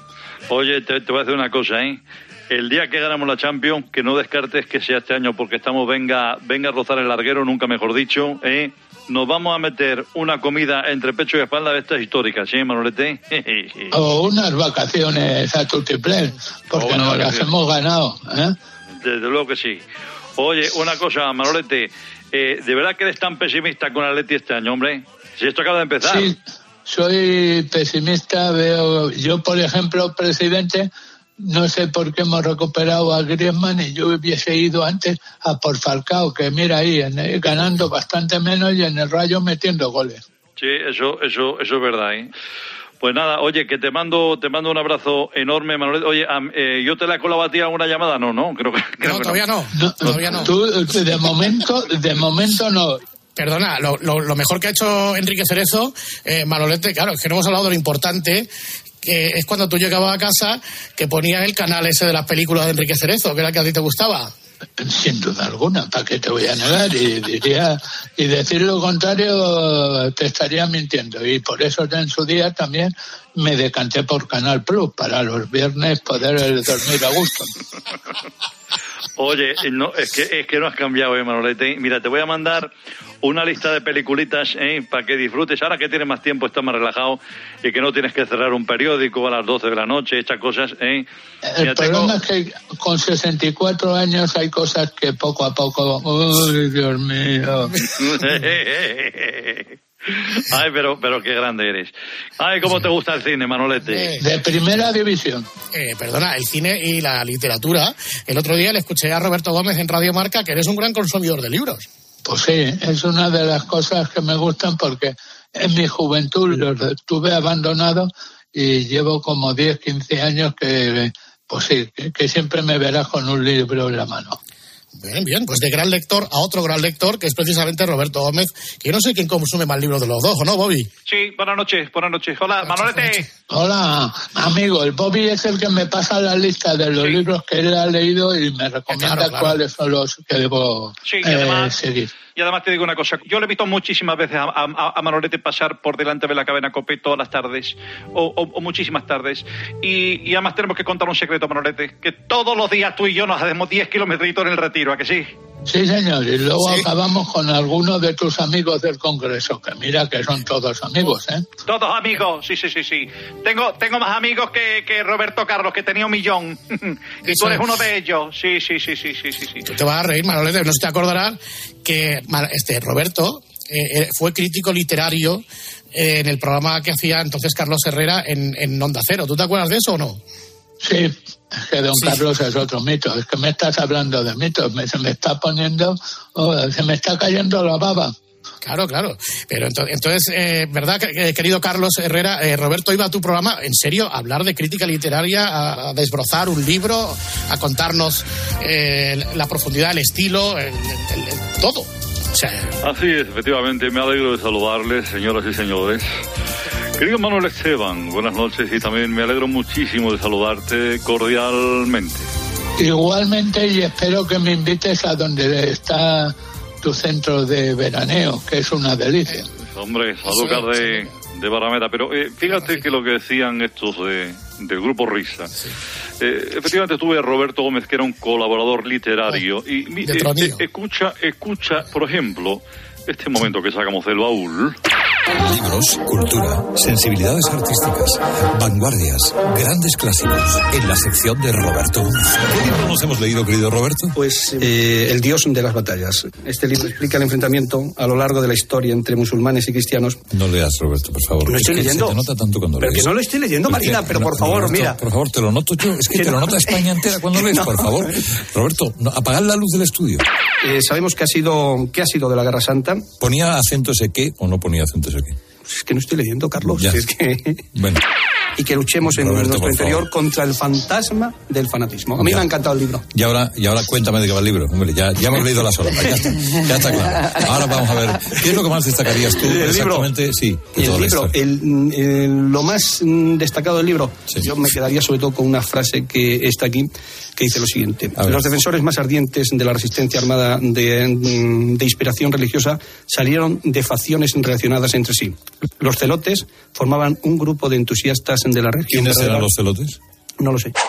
Oye, te, te voy a decir una cosa, ¿eh? El día que ganamos la Champions, que no descartes que sea este año, porque estamos venga, venga a rozar el larguero, nunca mejor dicho, ¿eh? Nos vamos a meter una comida entre pecho y espalda de estas históricas, ¿sí, Manolete? [laughs] O unas vacaciones a Tutiplén, porque nos las hemos ganado. ¿eh? Desde luego que sí. Oye, una cosa, Manolete, eh, ¿de verdad que eres tan pesimista con Atleti este año, hombre? Si esto acaba de empezar. Sí, soy pesimista, veo, yo por ejemplo, presidente, no sé por qué hemos recuperado a Griezmann y yo hubiese ido antes a por Falcao, que mira ahí, en el- ganando bastante menos y en el Rayo metiendo goles. Sí, eso, eso, eso es verdad, ¿eh? Pues nada, oye, que te mando, te mando un abrazo enorme, Manuel. Oye, am- eh, ¿yo te la he colado a ti alguna llamada? No, no, creo que, [laughs] creo que todavía no. Todavía no. Tú, de momento, de momento no. Perdona, lo, lo- lo mejor que ha hecho Enrique Cerezo, eh, Manolete, claro, es que no hemos hablado de lo importante, es cuando tú llegabas a casa que ponías el canal ese de las películas de Enrique Cerezo, que era el que a ti te gustaba. Sin duda alguna, ¿para qué te voy a negar? Y diría, y decir lo contrario te estaría mintiendo. Y por eso en su día también me decanté por Canal Plus, para los viernes poder dormir a gusto. Oye, no, es que, es que no has cambiado, eh, Manolete. Mira, te voy a mandar una lista de peliculitas eh, para que disfrutes. Ahora que tienes más tiempo, estás más relajado y que no tienes que cerrar un periódico a las 12 de la noche, estas cosas. Eh. El tengo- problema es que con 64 años hay cosas que poco a poco... ¡Uy, Dios mío! [laughs] Ay, pero, pero qué grande eres. Ay, cómo te gusta el cine, Manolete. De primera división. Eh, perdona, el cine y la literatura. El otro día le escuché a Roberto Gómez en Radio Marca que eres un gran consumidor de libros. Pues sí, es una de las cosas que me gustan porque en mi juventud los tuve abandonados y llevo como 10, 15 años que, pues sí, que, que siempre me verás con un libro en la mano. Bien, bien, pues de gran lector a otro gran lector, que es precisamente Roberto Gómez, que yo no sé quién consume más libros de los dos, ¿o no, Bobby? Sí, buenas noches, buenas noches. Hola, Manolete. Hola, amigo, el Bobby es el que me pasa la lista de los libros que él ha leído y me recomienda Claro, claro. cuáles son los que debo Sí, eh, además- seguir. Y además te digo una cosa, yo le he visto muchísimas veces a, a- Manolete pasar por delante de la cadena COPE todas las tardes, o, o- o muchísimas tardes. Y, además tenemos que contar un secreto, Manolete, que todos los días tú y yo nos hacemos 10 kilómetros en el retiro, ¿a que sí? Sí, señor, y luego Sí. acabamos con algunos de tus amigos del Congreso, que mira que son todos amigos, ¿eh? Todos amigos, sí, sí, sí, sí. Tengo, tengo más amigos que, que Roberto Carlos, que tenía un millón. [laughs] y Eso tú eres es. uno de ellos. Sí, sí, sí, sí, sí, sí. sí. Tú te vas a reír, Manolete, no se te acordarás que este Roberto eh, eh, fue crítico literario eh, en el programa que hacía entonces Carlos Herrera en, en Onda Cero. ¿Tú te acuerdas de eso o no? Sí, es que don Carlos es otro mito. Es que me estás hablando de mitos. Me, se me está poniendo, oh, se me está cayendo la baba. Claro, claro. Pero ento- entonces, eh, ¿verdad, que- eh, querido Carlos Herrera? eh, Roberto iba a tu programa, en serio, a hablar de crítica literaria, a, a desbrozar un libro, a contarnos eh, la profundidad, el estilo, el- el- el- todo. O sea, Así es, efectivamente, me alegro de saludarles, señoras y señores. Querido Manuel Esteban, buenas noches y también me alegro muchísimo de saludarte cordialmente. Igualmente, y espero que me invites a donde está tu centro de veraneo, que es una delicia. Hombre, Sanlúcar de, de Barrameda. Pero eh, fíjate que lo que decían estos de, del grupo Risa. Eh, efectivamente tuve a Roberto Gómez, que era un colaborador literario. y mi- de eh, eh, escucha, escucha, por ejemplo, este momento que sacamos del baúl. Libros, cultura, sensibilidades artísticas, vanguardias, grandes clásicos. En la sección de Roberto. ¿Qué libro nos hemos leído, querido Roberto? Pues eh, El Dios de las batallas. Este libro explica el enfrentamiento a lo largo de la historia entre musulmanes y cristianos. No leas, Roberto, por favor. No Es estoy que leyendo. Se te nota tanto cuando Pero lees. que no lo estoy leyendo, Es que- Marina, pero por favor, Roberto, mira. Por favor, te lo noto yo. Es [laughs] que Que te lo no. nota España entera cuando lees, [laughs] por favor. Roberto, no, apagad la luz del estudio. Eh, sabemos que ha sido que ha sido de la Guerra Santa. ¿Ponía acento ese qué o no ponía acento ese qué? Es que no estoy leyendo, Carlos. Ya. Es que... Bueno. Y que luchemos en Roberto, nuestro interior contra el fantasma del fanatismo. A mí Ya. me ha encantado el libro. Y ahora, y ahora cuéntame de qué va el libro. Hombre, ya, ya hemos leído la sola. Ya está, ya está claro. Ahora vamos a ver. ¿Qué es lo que más destacarías tú? [laughs] El libro. exactamente, sí. Y toda el libro, el, el- lo más mm, destacado del libro, yo me quedaría sobre todo con una frase que está aquí, que dice lo siguiente. Los defensores más ardientes de la resistencia armada de, mm, de inspiración religiosa salieron de facciones relacionadas entre sí. Los celotes formaban un grupo de entusiastas de la región. ¿Quiénes eran los celotes? No lo sé. [laughs]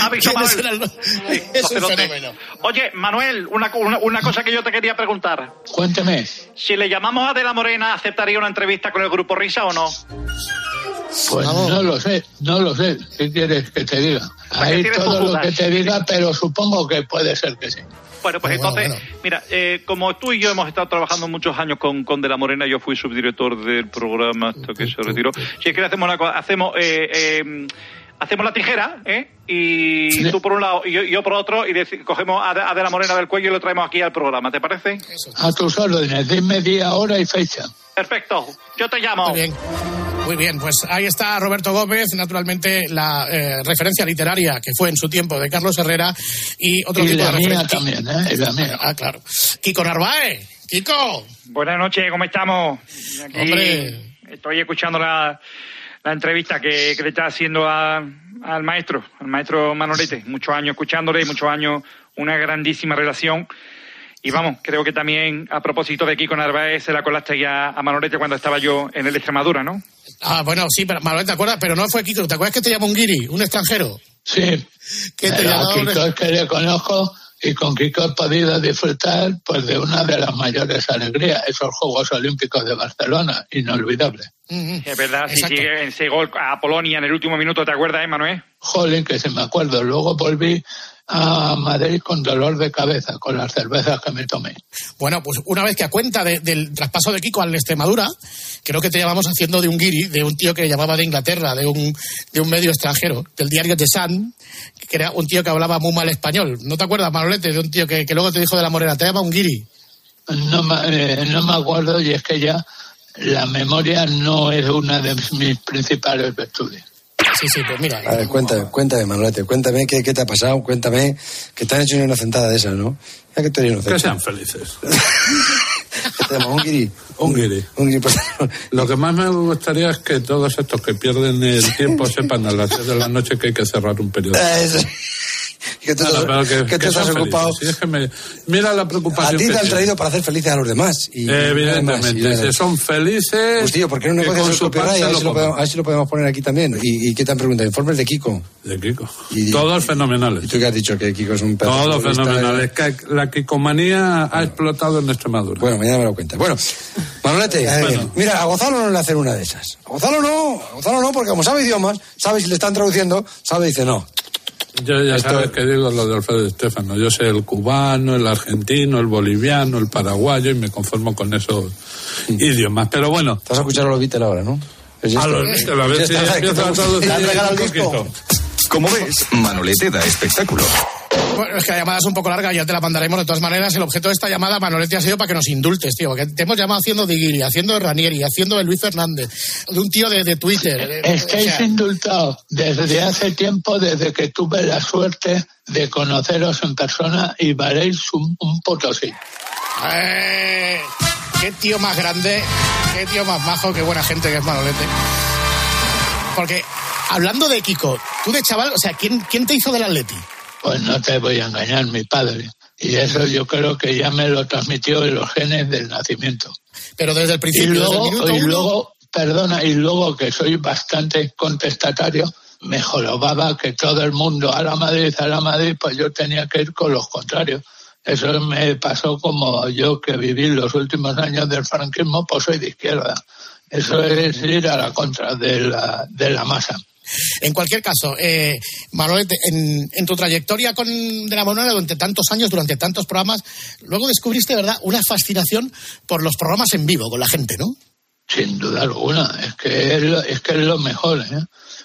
¿Has visto, ¿Quiénes Manuel? eran los- Sí, [laughs] Es los un celotes. fenómeno. Oye, Manuel, una, una, una cosa que yo te quería preguntar. Cuénteme. Si le llamamos a De la Morena, ¿aceptaría una entrevista con el grupo Risa o no? Pues no lo sé, no lo sé. ¿Qué quieres que te diga? Ahí todo lo que te diga, pero supongo que puede ser que sí. Bueno, pues Bueno, entonces, bueno, mira, eh, como tú y yo hemos estado trabajando muchos años con, con De la Morena, yo fui subdirector del programa hasta que se retiró. Si es que hacemos una cosa, hacemos, eh, eh, hacemos la tijera, ¿eh? Y tú por un lado y yo, yo por otro, y cogemos a, De- a De la Morena del cuello y lo traemos aquí al programa, ¿te parece? A tus órdenes, dime día, hora y fecha. Perfecto, yo te llamo. Muy bien. Muy bien, pues ahí está Roberto Gómez, naturalmente la eh, referencia literaria que fue en su tiempo de Carlos Herrera y otro Y tipo la de mía referencia. también, ¿eh? Y la mía. Ah, claro. Kiko Narváez. Kiko. Buenas noches, ¿cómo estamos? Aquí Hombre. Estoy escuchando la, la entrevista que, que le está haciendo a- al maestro, al maestro Manolete. Muchos años escuchándole, muchos años, una grandísima relación. Y vamos, creo que también a propósito de Kiko Narváez se la colaste ya a Manolete cuando estaba yo en el Extremadura, ¿no? Ah, bueno, sí, pero Manuel, ¿te acuerdas? Pero no fue Kiko. ¿Te acuerdas que te llamó un guiri, un extranjero? Sí. Que te un- Kiko es que le conozco y con Kiko he podido disfrutar pues de una de las mayores alegrías, esos Juegos Olímpicos de Barcelona, inolvidable. Es verdad, sí, sí, ese gol a Polonia en el último minuto, ¿te acuerdas, eh, Manuel? Jolín, que se me acuerdo. Luego volví a Madrid con dolor de cabeza, con las cervezas que me tomé. Bueno, pues una vez que a cuenta de- del traspaso de Kiko al Extremadura, creo que te llamamos haciendo de un guiri, de un tío que llamaba de Inglaterra, de un, de un medio extranjero, del diario The Sun, que era un tío que hablaba muy mal español. ¿No te acuerdas, Manolete, de un tío que, que luego te dijo de la morena, te llama un guiri? No me, eh, no me acuerdo y es que ya la memoria no es una de mis principales virtudes. Sí, sí, pues mira. A ver, cuéntame, cuéntame, Manolete, cuéntame qué, qué te ha pasado, cuéntame que te han hecho una inocentada de esas, ¿no? Ya que inocente. Que sean felices. [laughs] ¿Qué te llama? ¿Un guiri? Un guiri. Un guiri, pues, Lo que más me gustaría es que todos estos que pierden el tiempo sepan a las 10 de la noche que hay que cerrar un periodo. Que tú, no, pero que, tú que estás ocupado. felices. Sí, es que me- mira la A preocupación ti que te han traído para hacer felices a los demás. Y, Evidentemente, y si son felices. Pues tío, ¿por qué no negocias con el copyright? A ver, si lo podemos, a ver si lo podemos poner aquí también. ¿Y, y qué te han preguntado? Informes de Kiko. De Kiko. Y- Todos fenomenales. ¿Y tú qué has dicho? Que Kiko es un perro. Todos fenomenales. eh. La Kikomanía ha explotado en Extremadura. Bueno, mañana me lo cuentas. Bueno, Manolete, a [laughs] ver, Bueno. mira, a Gonzalo no le hacen una de esas. A Gonzalo no, a Gonzalo no, porque como sabe idiomas, sabe si le están traduciendo, sabe y dice no. Yo ya Esto- sabes que digo lo de Alfredo Estefano. Yo sé el cubano, el argentino, el boliviano, el paraguayo y me conformo con esos idiomas. Pero bueno. Vas a escuchar a los Beatles ahora, ¿no? Es A los Beatles, a ver si [laughs] te- a traducir. Como ves, Manolete da espectáculo. Bueno, es que la llamada es un poco larga, ya te la mandaremos de todas maneras. El objeto de esta llamada, Manolete, ha sido para que nos indultes, tío. Porque te hemos llamado haciendo de Guiri, haciendo de Ranieri, haciendo de Luis Fernández, de un tío de, de Twitter. eh, o Estáis sea, indultados desde hace tiempo, desde que tuve la suerte de conoceros en persona y valéis un, un potosí. ¡Eh! ¡Qué tío más grande! ¡Qué tío más majo! ¡Qué buena gente que es Manolete! Porque, hablando de Kiko, tú de chaval, o sea, ¿quién, quién te hizo del Atleti? Pues no te voy a engañar, mi padre. Y eso yo creo que ya me lo transmitió en los genes del nacimiento. Pero desde el Y principio, desde el y luego, perdona, y luego que soy bastante contestatario, me jorobaba que todo el mundo a la Madrid, a la Madrid, pues yo tenía que ir con los contrarios. Eso me pasó como yo que viví los últimos años del franquismo, pues soy de izquierda. Eso es ir a la contra de la, de la masa. En cualquier caso, eh, Manolete, en, tu trayectoria con de la Monona durante tantos años, durante tantos programas, luego descubriste, ¿verdad?, una fascinación por los programas en vivo con la gente, ¿no? Sin duda alguna, es que es lo, es que es lo mejor, ¿eh?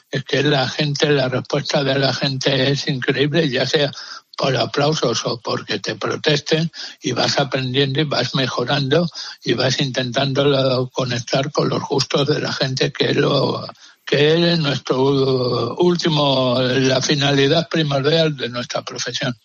Es que la gente, la respuesta de la gente es increíble, ya sea por aplausos o porque te protesten y vas aprendiendo y vas mejorando y vas intentando conectar con los gustos de la gente que es lo que es nuestro último, la finalidad primordial de nuestra profesión.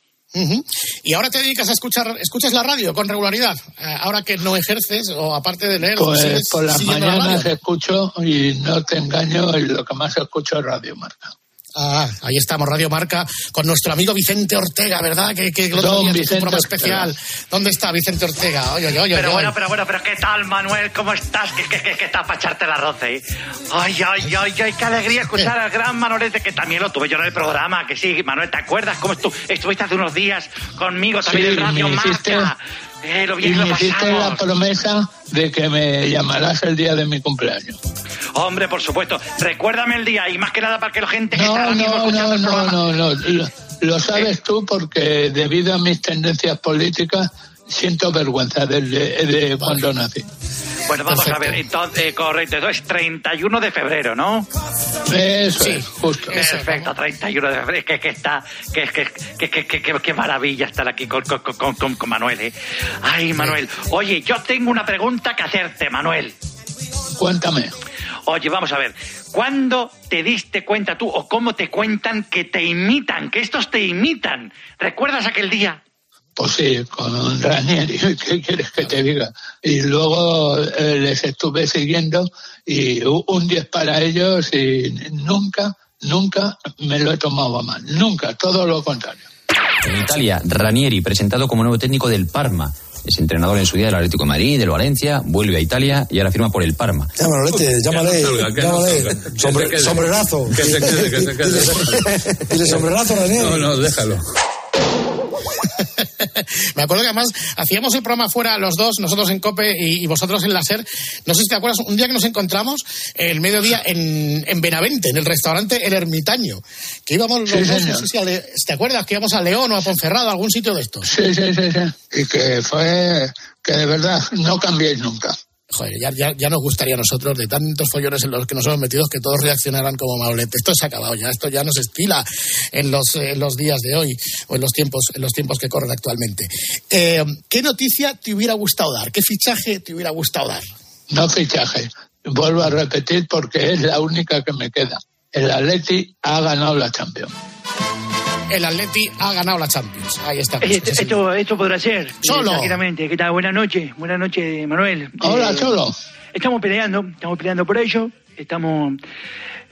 Y ahora te dedicas a escuchar, escuchas la radio con regularidad, eh, ahora que no ejerces o aparte de leer, Pues sigues por las la mañanas radio? escucho y no te engaño, y lo que más escucho es Radio Marca. Ah, ahí estamos, Radio Marca, con nuestro amigo Vicente Ortega, ¿verdad? Que, que el otro hizo un programa Ortega. especial. ¿Dónde está Vicente Ortega? Oye, oye, oye. Pero oye. bueno, pero bueno, pero ¿qué tal, Manuel? ¿Cómo estás? ¿Qué, qué, qué, qué tal para echarte el arroz, eh? Ay, ay, ay, ay, qué alegría escuchar al gran Manolete, que también lo tuve yo en el programa, que sí, Manuel, ¿te acuerdas cómo estu- estuviste hace unos días conmigo también Sí, en Radio me hiciste- Marca? Eh, lo Y bien que me lo hiciste pasamos. la promesa de que me llamarás el día de mi cumpleaños. Hombre, por supuesto. Recuérdame el día y más que nada para que la gente que está No, ahora mismo no, escuchando no, el no, programa... no, no. Lo, lo sabes tú porque debido a mis tendencias políticas siento vergüenza desde de cuando nací. Bueno, vamos a ver, entonces, eh, correcto, entonces 31 de febrero, ¿no? Eso es, justo. Perfecto, 31 de febrero. Es que, que está, que, que, que, que, que, que- qué maravilla estar aquí con, con, con, con- con Manuel, ¿eh? Ay, Manuel. Oye, yo tengo una pregunta que hacerte, Manuel. Cuéntame. Oye, vamos a ver. ¿Cuándo te diste cuenta tú o cómo te cuentan que te imitan, que estos te imitan? ¿Recuerdas aquel día? Pues sí, con Ranieri, [laughs] ¿qué quieres que te diga? Y luego eh, les estuve siguiendo y un 10 para ellos y nunca, nunca me lo he tomado a mal. Nunca, todo lo contrario. En Italia, Ranieri, presentado como nuevo técnico del Parma. Es entrenador en su día del Atlético de Madrid, del Valencia, vuelve a Italia y ahora firma por el Parma. Ya, Manolete, llámale, llámale. sombrerazo. Que se quede, que se quede. Dile, sombrerazo, Ranieri. No, no, déjalo. [laughs] Me acuerdo que además hacíamos el programa fuera los dos, nosotros en COPE y, y vosotros en la SER. No sé si te acuerdas, un día que nos encontramos el mediodía en, en Benavente, en el restaurante El Ermitaño, que íbamos los Sí, dos, no sé si a Le- ¿te acuerdas? Que íbamos a León o a Ponferrado, a algún sitio de estos. Sí, sí, sí, sí. Y que fue que de verdad no cambiéis nunca. Joder, ya, ya, nos gustaría a nosotros, de tantos follones en los que nos hemos metido, que todos reaccionaran como Manolete. Esto se ha acabado ya, esto ya no se estila en los, los días de hoy o en los tiempos, en los tiempos que corren actualmente. Eh, ¿Qué noticia te hubiera gustado dar? ¿Qué fichaje te hubiera gustado dar? No fichaje. Vuelvo a repetir porque es la única que me queda. El Atleti ha ganado la Champions. El Atleti ha ganado la Champions. Ahí está. Esto, esto, esto podrá ser. Solo. Tranquilamente. ¿Qué tal? Buenas noches. Buenas noches, Manuel. Hola, Eh, Cholo. Estamos peleando, estamos peleando por ello. Estamos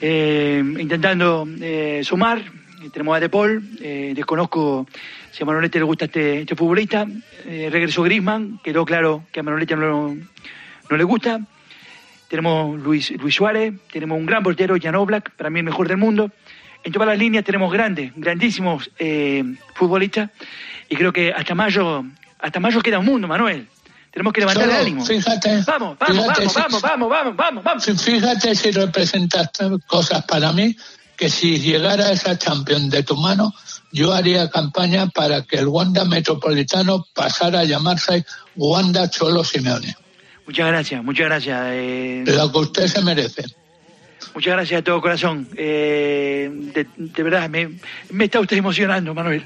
eh, intentando eh, sumar. Tenemos a De Paul. eh, desconozco si a Manolete le gusta este, este futbolista. Regresó Grisman. Quedó claro que a Manolete no, no le gusta. Tenemos Luis, Luis Suárez. Tenemos un gran portero, Jan Oblak, para mí el mejor del mundo. En todas las líneas tenemos grandes, grandísimos eh, futbolistas. Y creo que hasta mayo, hasta mayo queda un mundo, Manuel. Tenemos que levantar el ánimo. Fíjate. Vamos, vamos, fíjate vamos, si- vamos, vamos, vamos, vamos, vamos. Fí- Fíjate si representas cosas para mí, que si llegara esa Champions de tu mano, yo haría campaña para que el Wanda Metropolitano pasara a llamarse Wanda Cholo Simeone. Muchas gracias, muchas gracias. eh, Lo que usted se merece. Muchas gracias de todo corazón. Eh, de, de verdad, me, me está usted emocionando, Manuel.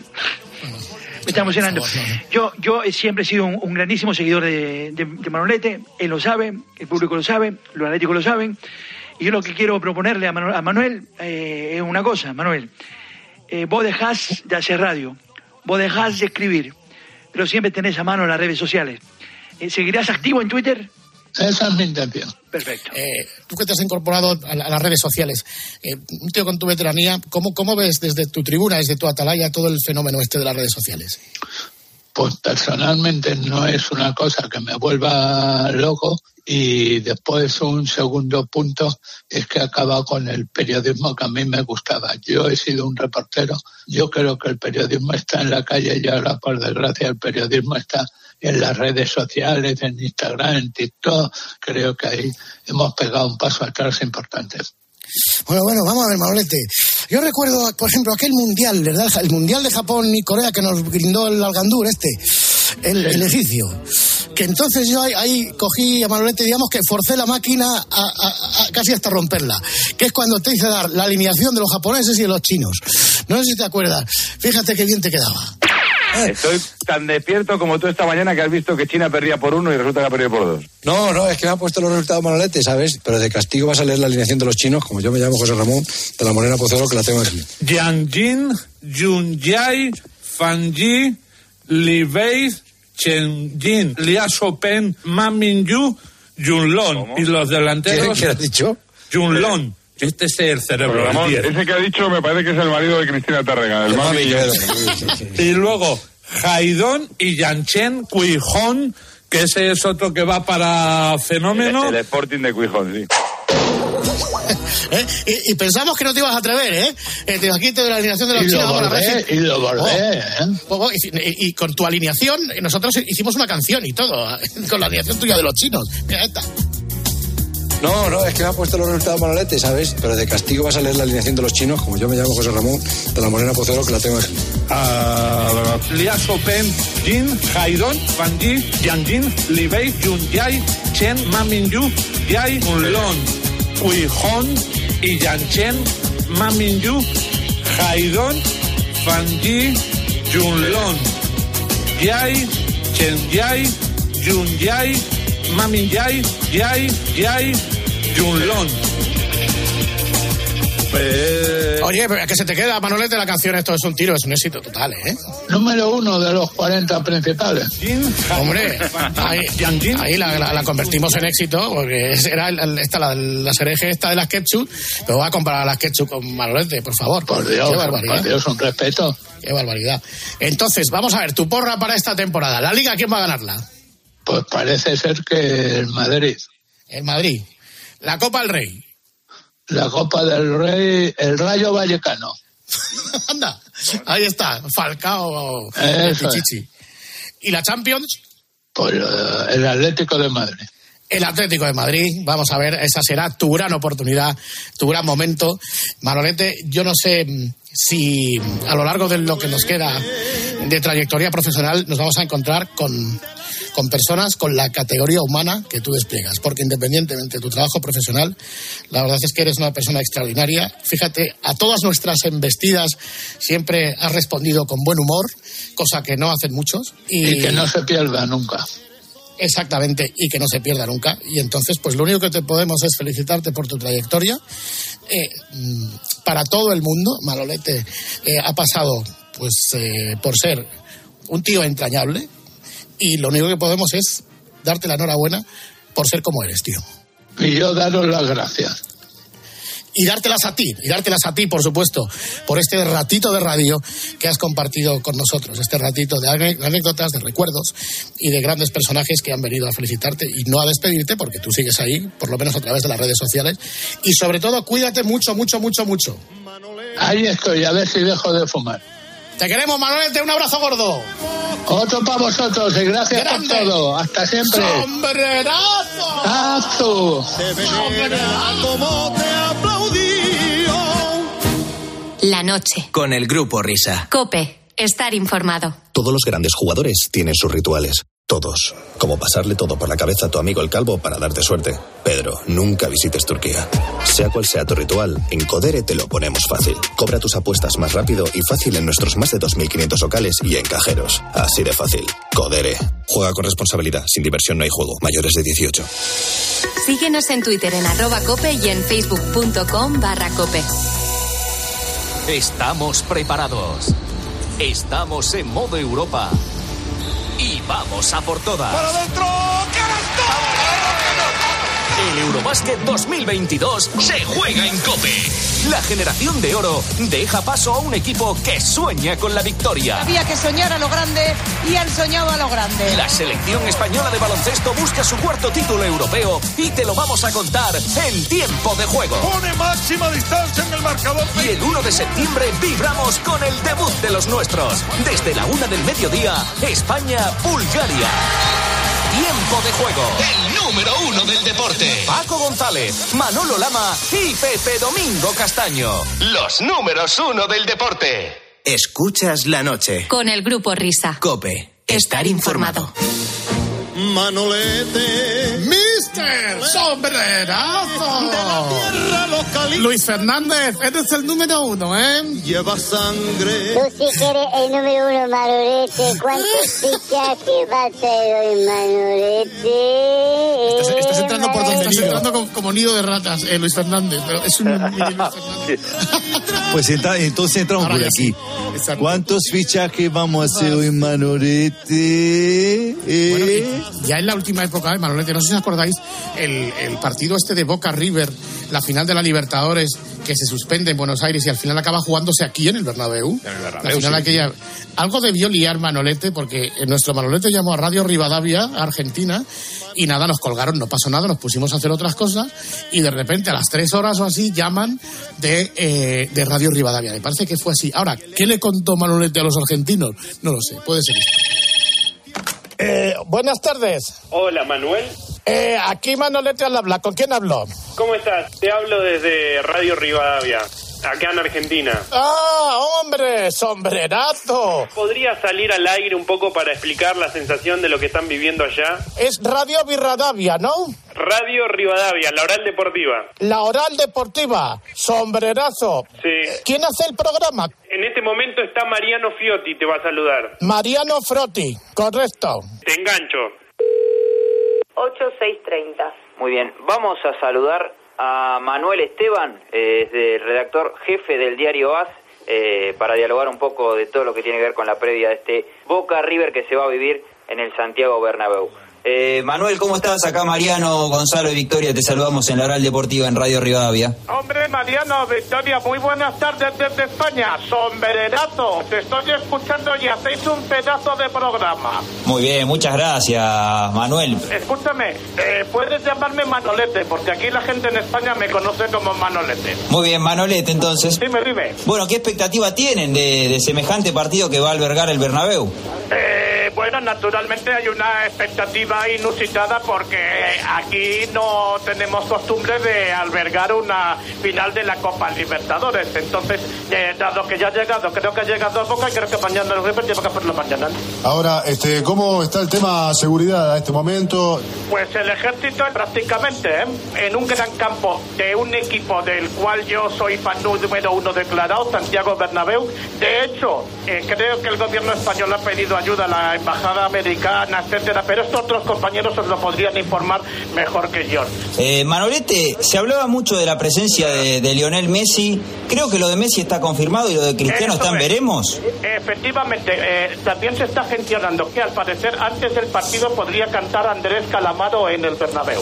Me está emocionando. Yo, yo siempre he sido un, un grandísimo seguidor de, de, de Manolete. Él lo sabe, el público lo sabe, los atléticos lo saben. Y yo lo que quiero proponerle a Manuel, a Manuel, eh, es una cosa, Manuel. Eh, vos dejás de hacer radio, vos dejás de escribir, pero siempre tenés a mano las redes sociales. Eh, ¿Seguirás activo en Twitter? Esa es mi intención. Perfecto. Eh, tú que te has incorporado a, la- a las redes sociales, eh, un tío con tu veteranía, ¿cómo, ¿cómo ves desde tu tribuna, desde tu atalaya, todo el fenómeno este de las redes sociales? Pues personalmente no es una cosa que me vuelva loco y después un segundo punto es que acaba con el periodismo que a mí me gustaba. Yo he sido un reportero, yo creo que el periodismo está en la calle y ahora por desgracia el periodismo está en las redes sociales, en Instagram, en TikTok. Creo que ahí hemos pegado un paso atrás importante. Bueno, bueno, vamos a ver, Manolete. Yo recuerdo, por ejemplo, aquel mundial, ¿verdad? El mundial de Japón y Corea que nos brindó el Algandur este, el, el egipcio. Que entonces yo ahí, ahí cogí a Manolete, digamos que forcé la máquina a, a- a- casi hasta romperla. Que es cuando te hice dar la alineación de los japoneses y de los chinos. No sé si te acuerdas. Fíjate qué bien te quedaba. Estoy tan despierto como tú esta mañana que has visto que China perdía por uno y resulta que ha perdido por dos. No, no, es que me ha puesto los resultados Manolete, ¿sabes? Pero de castigo vas a leer la alineación de los chinos, como yo me llamo José Ramón, de la Morena Pozuelo, que la tengo aquí. Jianjin, Yunyai, Fanji, Libei, Chenjin, Liasopen, Ma Minyu, Yunlon. Y los delanteros. ¿Qué has dicho? Yunlon. Este es el cerebro. el Ramón, 10. ese que ha dicho me parece que es el marido de Cristina Tárrega, el mami. Y luego Haidon y Yanchen Cuijón, que ese es otro que va para fenómeno. El Sporting de Cuijón, sí. [laughs] ¿Eh? Y, y pensamos que no te ibas a atrever, ¿eh? Eh, te- aquí te doy la alineación de los Y lo chinos. la bordé, y lo bordé, Oh, ¿eh? oh, oh, y, y con tu alineación, eh, nosotros hicimos una canción y todo, [laughs] con la alineación tuya de los chinos. Mira esta. No, no, es que me ha puesto los resultados Manolete, ¿sabes? Pero de castigo vas a leer la alineación de los chinos, como yo me llamo José Ramón, de la Morena Pozuelo, que la tengo aquí. Ah, Liasopen, Jin, Haidon, Fanji, Yanjin, Libei, Yunyai, Chen, Ma Minyu, Yai, Yunlon, Cuijón y Yanchen, Ma Minyu, Haidon, Fanji, Yunlon, Yai, Chen Yai, Yunyai, Ma Minyai, Yai, Yai, Yunlon. Pues, Oye, pero que se te queda, Manolete, la canción, esto es un tiro, es un éxito total, ¿eh? Número uno de los 40 principales. Hombre, ahí, ahí la, la- la convertimos en éxito, porque es- era el- esta, la, la sereje esta de las ketchup, pero va a comparar a las ketchup con Manolete, por favor. Por Dios, Qué barbaridad. por Dios, un respeto. Qué barbaridad. Entonces, vamos a ver, tu porra para esta temporada. ¿La Liga quién va a ganarla? Pues parece ser que el Madrid. El Madrid. La Copa del Rey. La Copa del Rey, el Rayo Vallecano. [laughs] Anda, ahí está, Falcao. Pichichi. ¿Y la Champions? Pues eh, el Atlético de Madrid. El Atlético de Madrid, vamos a ver, esa será tu gran oportunidad, tu gran momento. Manolete, yo no sé mm, si a lo largo de lo que nos queda de trayectoria profesional nos vamos a encontrar con, con personas con la categoría humana que tú despliegas, porque independientemente de tu trabajo profesional, la verdad es que eres una persona extraordinaria. Fíjate, a todas nuestras embestidas siempre has respondido con buen humor, cosa que no hacen muchos. Y que no se pierda nunca. Exactamente, y que no se pierda nunca. Y entonces, pues lo único que te podemos es felicitarte por tu trayectoria. Eh, mm, para todo el mundo, Malolete eh, ha pasado pues eh, por ser un tío entrañable y lo único que podemos es darte la enhorabuena por ser como eres, tío. Y yo daros las gracias. Y dártelas a ti, y dártelas a ti, por supuesto, por este ratito de radio que has compartido con nosotros, este ratito de anécdotas, de recuerdos y de grandes personajes que han venido a felicitarte y no a despedirte, porque tú sigues ahí, por lo menos a través de las redes sociales. Y sobre todo, cuídate mucho, mucho, mucho, mucho. Ahí estoy, a ver si dejo de fumar. Te queremos, Manuel, un abrazo gordo. Otro para vosotros y gracias Grande. por todo. Hasta siempre. ¡Sombrerazo! ¡Azu! Noche. Con el grupo Risa. Cope. Estar informado. Todos los grandes jugadores tienen sus rituales. Todos. Como pasarle todo por la cabeza a tu amigo el calvo para darte suerte. Pedro, nunca visites Turquía. Sea cual sea tu ritual, en Codere te lo ponemos fácil. Cobra tus apuestas más rápido y fácil en nuestros más de 2.500 locales y en cajeros. Así de fácil. Codere. Juega con responsabilidad. Sin diversión no hay juego. Mayores de 18. Síguenos en Twitter en arroba cope y en facebook.com barra cope. Estamos preparados. Estamos en modo Europa. Y vamos a por todas. ¡Para adentro! El Eurobásquet 2022 se juega en Cope. La generación de oro deja paso a un equipo que sueña con la victoria. Había que soñar a lo grande y han soñado a lo grande. La selección española de baloncesto busca su cuarto título europeo y te lo vamos a contar en tiempo de juego. Pone máxima distancia en el marcador. Y el 1 de septiembre vibramos con el debut de los nuestros. Desde la una del mediodía, España-Bulgaria. Tiempo de juego. El número uno del deporte. Paco González, Manolo Lama y Pepe Domingo Castaño. Los números uno del deporte. Escuchas la noche. Con el grupo Risa. Cope. Estar informado. Manolete. ¡Mister! ¡Sombrerazo! Luis Fernández, eres el número uno, ¿eh? Lleva sangre. Tú sí que eres el número uno, Manolete. ¿Cuántos fichajes va a ser hoy, Manolete? Estás, estás entrando por donde estás entrando como, como nido de ratas, eh, Luis Fernández. Pero es un mini Luis Fernández. Pues entra- entonces entramos Ahora por aquí. sí. ¿Cuántos fichajes vamos a hacer hoy, Manolete? Bueno, ¿Eh? y ya en la última época de Manolete, no sé si os acordáis, el, el partido este de Boca River, la final de la Libertadores, que se suspende en Buenos Aires y al final acaba jugándose aquí en el Bernabéu. la final sí. aquella. Algo debió liar Manolete, porque nuestro Manolete llamó a Radio Rivadavia, Argentina, y nada, nos colgaron, no pasó nada, nos pusimos a hacer otras cosas, y de repente a las tres horas o así llaman de, eh, de Radio Rivadavia. Me parece que fue así. Ahora, ¿qué le contó Manolete a los argentinos? No lo sé, puede ser esto. Eh, buenas tardes. Hola, Manuel. Eh, aquí Manolete al habla. ¿Con quién hablo? ¿Cómo estás? Te hablo desde Radio Rivadavia, acá en Argentina. ¡Ah, hombre! ¡Sombrerazo! ¿Podría salir al aire un poco para explicar la sensación de lo que están viviendo allá? Es Radio Virradavia, ¿no? Radio Rivadavia, la oral deportiva. La Oral Deportiva. Sombrerazo. Sí. ¿Quién hace el programa? En este momento está Mariano Fiotti, te va a saludar. Mariano Frotti. Correcto. Te engancho. 8630. Muy bien, vamos a saludar a Manuel Esteban, eh, de redactor jefe del diario AS, eh, para dialogar un poco de todo lo que tiene que ver con la previa de este Boca River que se va a vivir en el Santiago Bernabéu. Eh, Manuel, ¿cómo estás? Acá Mariano, Gonzalo y Victoria, te saludamos en la Oral Deportiva en Radio Rivadavia. Hombre, Mariano, Victoria, muy buenas tardes desde España. Sombrerazo, te estoy escuchando y hacéis un pedazo de programa. Muy bien, muchas gracias, Manuel. Escúchame, eh, puedes llamarme Manolete, porque aquí la gente en España me conoce como Manolete. Muy bien, Manolete, entonces. Dime, dime. Bueno, ¿qué expectativa tienen de, de semejante partido que va a albergar el Bernabéu? Eh, bueno, naturalmente hay una expectativa inusitada porque aquí no tenemos costumbre de albergar una final de la Copa Libertadores. Entonces, eh, dado que ya ha llegado, creo que ha llegado a Boca y creo que mañana el River lleva que hacerlo mañana. Ahora, este, ¿cómo está el tema seguridad a este momento? Pues el ejército prácticamente ¿eh? en un gran campo de un equipo del cual yo soy fan número uno declarado, Santiago Bernabéu. De hecho, eh, creo que el gobierno español ha pedido ayuda a la embajada americana, etcétera, pero estos otros compañeros os lo podrían informar mejor que yo. Eh, Manolete, se hablaba mucho de la presencia de, de Lionel Messi. Creo que lo de Messi está confirmado y lo de Cristiano está en veremos. Efectivamente, eh, también se está gestionando que al parecer antes del partido podría cantar Andrés Calamaro en el Bernabéu.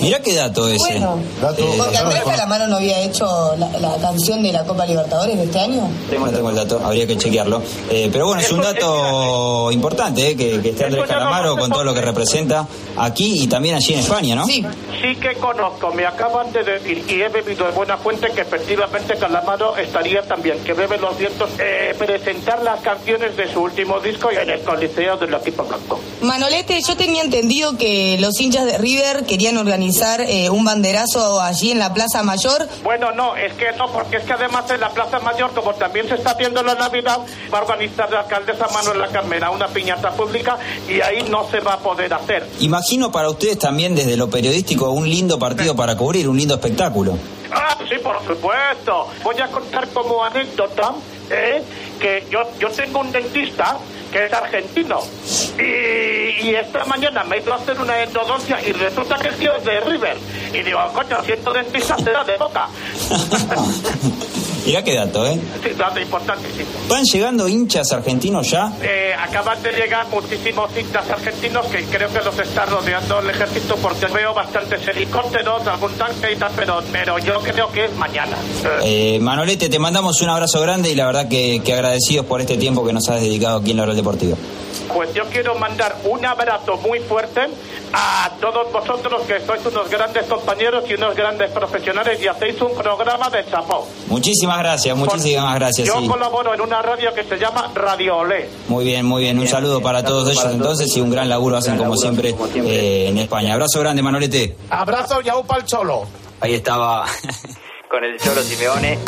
Mirá qué dato ese. Bueno. Eh, Porque Andrés Calamaro no había hecho la, la canción de la Copa Libertadores de este año. no tengo el dato, habría que chequearlo. Eh, pero bueno, es un dato importante eh, que, que esté Andrés Calamaro con todo lo que representa aquí y también allí en España, ¿no? Sí. Sí que conozco, me acaban de decir y he bebido de buena fuente que efectivamente Calamaro estaría también, que bebe los vientos, eh, presentar las canciones de su último disco en el Coliseo del equipo blanco. Manolete, yo tenía entendido que los hinchas de River querían organizar eh, un banderazo allí en la Plaza Mayor. Bueno, no, es que no, porque es que además en la Plaza Mayor, como también se está haciendo la Navidad, va a organizar la alcaldesa Manuela Carmena una piñata pública y ahí no se va a poder hacer. Imagino para ustedes también desde lo periodístico un lindo partido para cubrir, un lindo espectáculo. Ah, sí, por supuesto. Voy a contar como anécdota ¿eh? que yo, yo tengo un dentista que es argentino y, y esta mañana me a hacer una endodoncia y resulta que el tío es de River y digo, coño, siento dentista será de boca. [laughs] Mirá qué dato, ¿eh? Sí, dato importantísimo. ¿Van llegando hinchas argentinos ya? Eh, acaban de llegar muchísimos hinchas argentinos que creo que los está rodeando el ejército porque veo bastantes helicópteros, algún tanque y tal, pero, pero yo creo que es mañana. Eh, Manolete, te mandamos un abrazo grande y la verdad que, que agradecidos por este tiempo que nos has dedicado aquí en la Real Deportiva. Pues yo quiero mandar un abrazo muy fuerte a todos vosotros que sois unos grandes compañeros y unos grandes profesionales y hacéis un programa de chapó. Muchísimas gracias, muchísimas gracias. Yo sí. colaboro en una radio que se llama Radio Olé. Muy bien, muy bien. Un saludo para todos ellos entonces y un gran laburo hacen como siempre eh, en España. Abrazo grande, Manolete. Abrazo y aún el cholo. Ahí estaba. [laughs] Con el Cholo Simeone.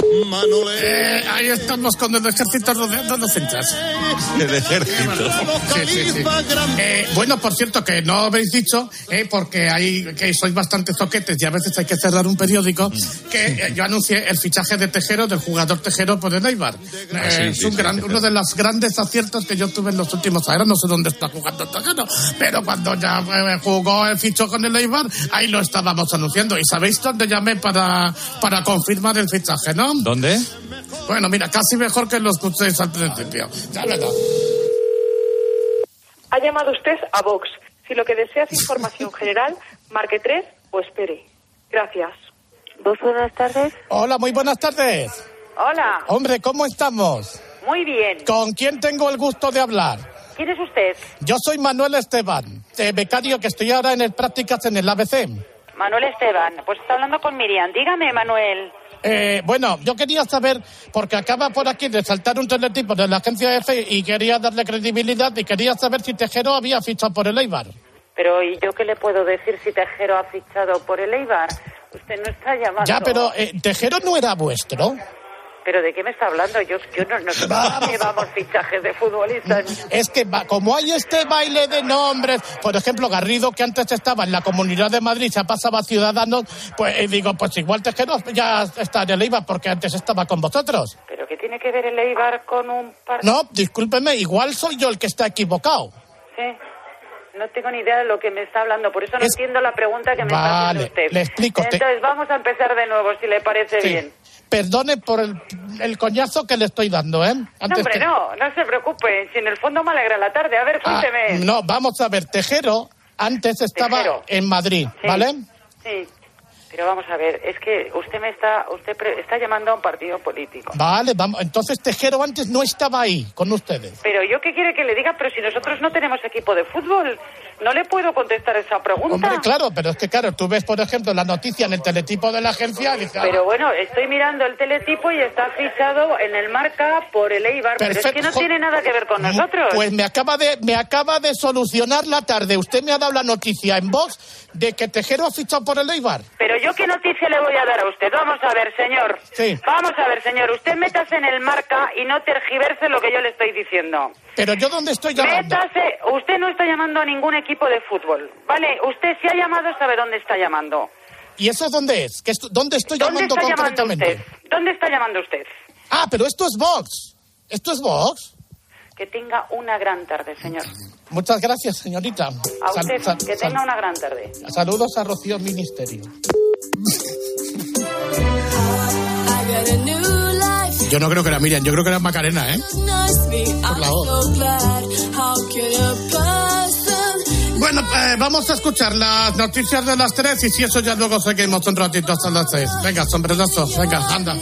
Eh, ahí estamos con el ejército rodeando los hinchas. [laughs] El ejército. Sí, sí, sí. Eh, bueno, por cierto, que no habéis dicho, eh, porque hay, que sois bastante zoquetes y a veces hay que cerrar un periódico, que eh, yo anuncié el fichaje de Tejero, del jugador Tejero por el Eibar. Eh, Ah, sí, es un sí, gran, sí, uno de los grandes aciertos que yo tuve en los últimos años. No sé dónde está jugando Tejero, pero cuando ya eh, jugó el fichó con el Eibar, ahí lo estábamos anunciando. ¿Y sabéis dónde llamé para, para confirmar el fichaje, no? ¿Dónde? Bueno, mira, casi mejor que lo escuchéis al principio. Ya verás. Ha llamado usted a Vox. Si lo que desea es información [laughs] general, marque 3 o espere. Gracias. Vox, buenas tardes. Hola, muy buenas tardes. Hola, Hombre, ¿cómo estamos? muy bien. ¿Con quién tengo el gusto de hablar? ¿Quién es usted? Yo soy Manuel Esteban, eh, becario que estoy ahora en el prácticas en el ABC. Manuel Esteban. Pues está hablando con Miriam. Dígame, Manuel. Eh, bueno, yo quería saber, porque acaba por aquí de saltar un teletipo de la agencia EFE y quería darle credibilidad y quería saber si Tejero había fichado por el Eibar. Pero ¿y yo qué le puedo decir si Tejero ha fichado por el Eibar? Usted no está llamando. Ya, pero eh, Tejero no era vuestro. ¿Pero de qué me está hablando? Yo, yo no, no [laughs] llevamos fichajes de futbolistas. Es que como hay este baile de nombres, por ejemplo, Garrido, que antes estaba en la Comunidad de Madrid, se ha pasado a Ciudadanos, pues eh, digo, pues igual Tejero ya está en el Eibar porque antes estaba con vosotros. ¿Pero qué tiene que ver el Eibar con un par... No, discúlpeme, igual soy yo el que está equivocado. Sí. No tengo ni idea de lo que me está hablando, por eso no Es- entiendo la pregunta que me está Vale, haciendo usted. le explico, te- Entonces vamos a empezar de nuevo, si le parece Sí. bien. Perdone por el, el coñazo que le estoy dando, ¿eh? No, hombre, que- no, no se preocupe. Si en el fondo me alegra la tarde. A ver, Ah, cuénteme. no, vamos a ver, Tejero antes estaba Tejero. en Madrid, Sí. ¿vale? Sí. Pero vamos a ver, es que usted me está, usted pre- está llamando a un partido político. Vale, vamos. Entonces Tejero antes no estaba ahí con ustedes. Pero yo qué quiere que le diga, pero si nosotros no tenemos equipo de fútbol, no le puedo contestar esa pregunta. Hombre, claro, pero es que claro, tú ves, por ejemplo, la noticia en el teletipo de la agencia y ah, Pero bueno, estoy mirando el teletipo y está fichado en el marca por el Eibar, pero es que no tiene nada que ver con nosotros. Pues me acaba de me acaba de solucionar la tarde. Usted me ha dado la noticia en Vox de que Tejero ha fichado por el Eibar. Pero yo qué noticia le voy a dar a usted. Vamos a ver, señor. Sí. Vamos a ver, señor. Usted métase en el marca y no tergiverse lo que yo le estoy diciendo. Pero yo dónde estoy llamando? Métase. Usted no está llamando a ningún equipo de fútbol. Vale, usted si ha llamado sabe dónde está llamando. ¿Y eso dónde es? ¿Qué ¿Dónde estoy ¿Dónde llamando está llamando concretamente? usted? ¿Dónde está llamando usted? Ah, pero esto es Vox. ¿Esto es Vox? Que tenga una gran tarde, señor. Muchas gracias, señorita. A usted, sal- que tenga una gran tarde. Saludos a Rocío Ministerio. Yo no creo que era Miriam, yo creo que era Macarena, ¿eh? Por la voz. Bueno, eh, vamos a escuchar las noticias de las tres y si eso ya luego seguimos un ratito hasta las seis. Venga, sombrerazo, venga, anda.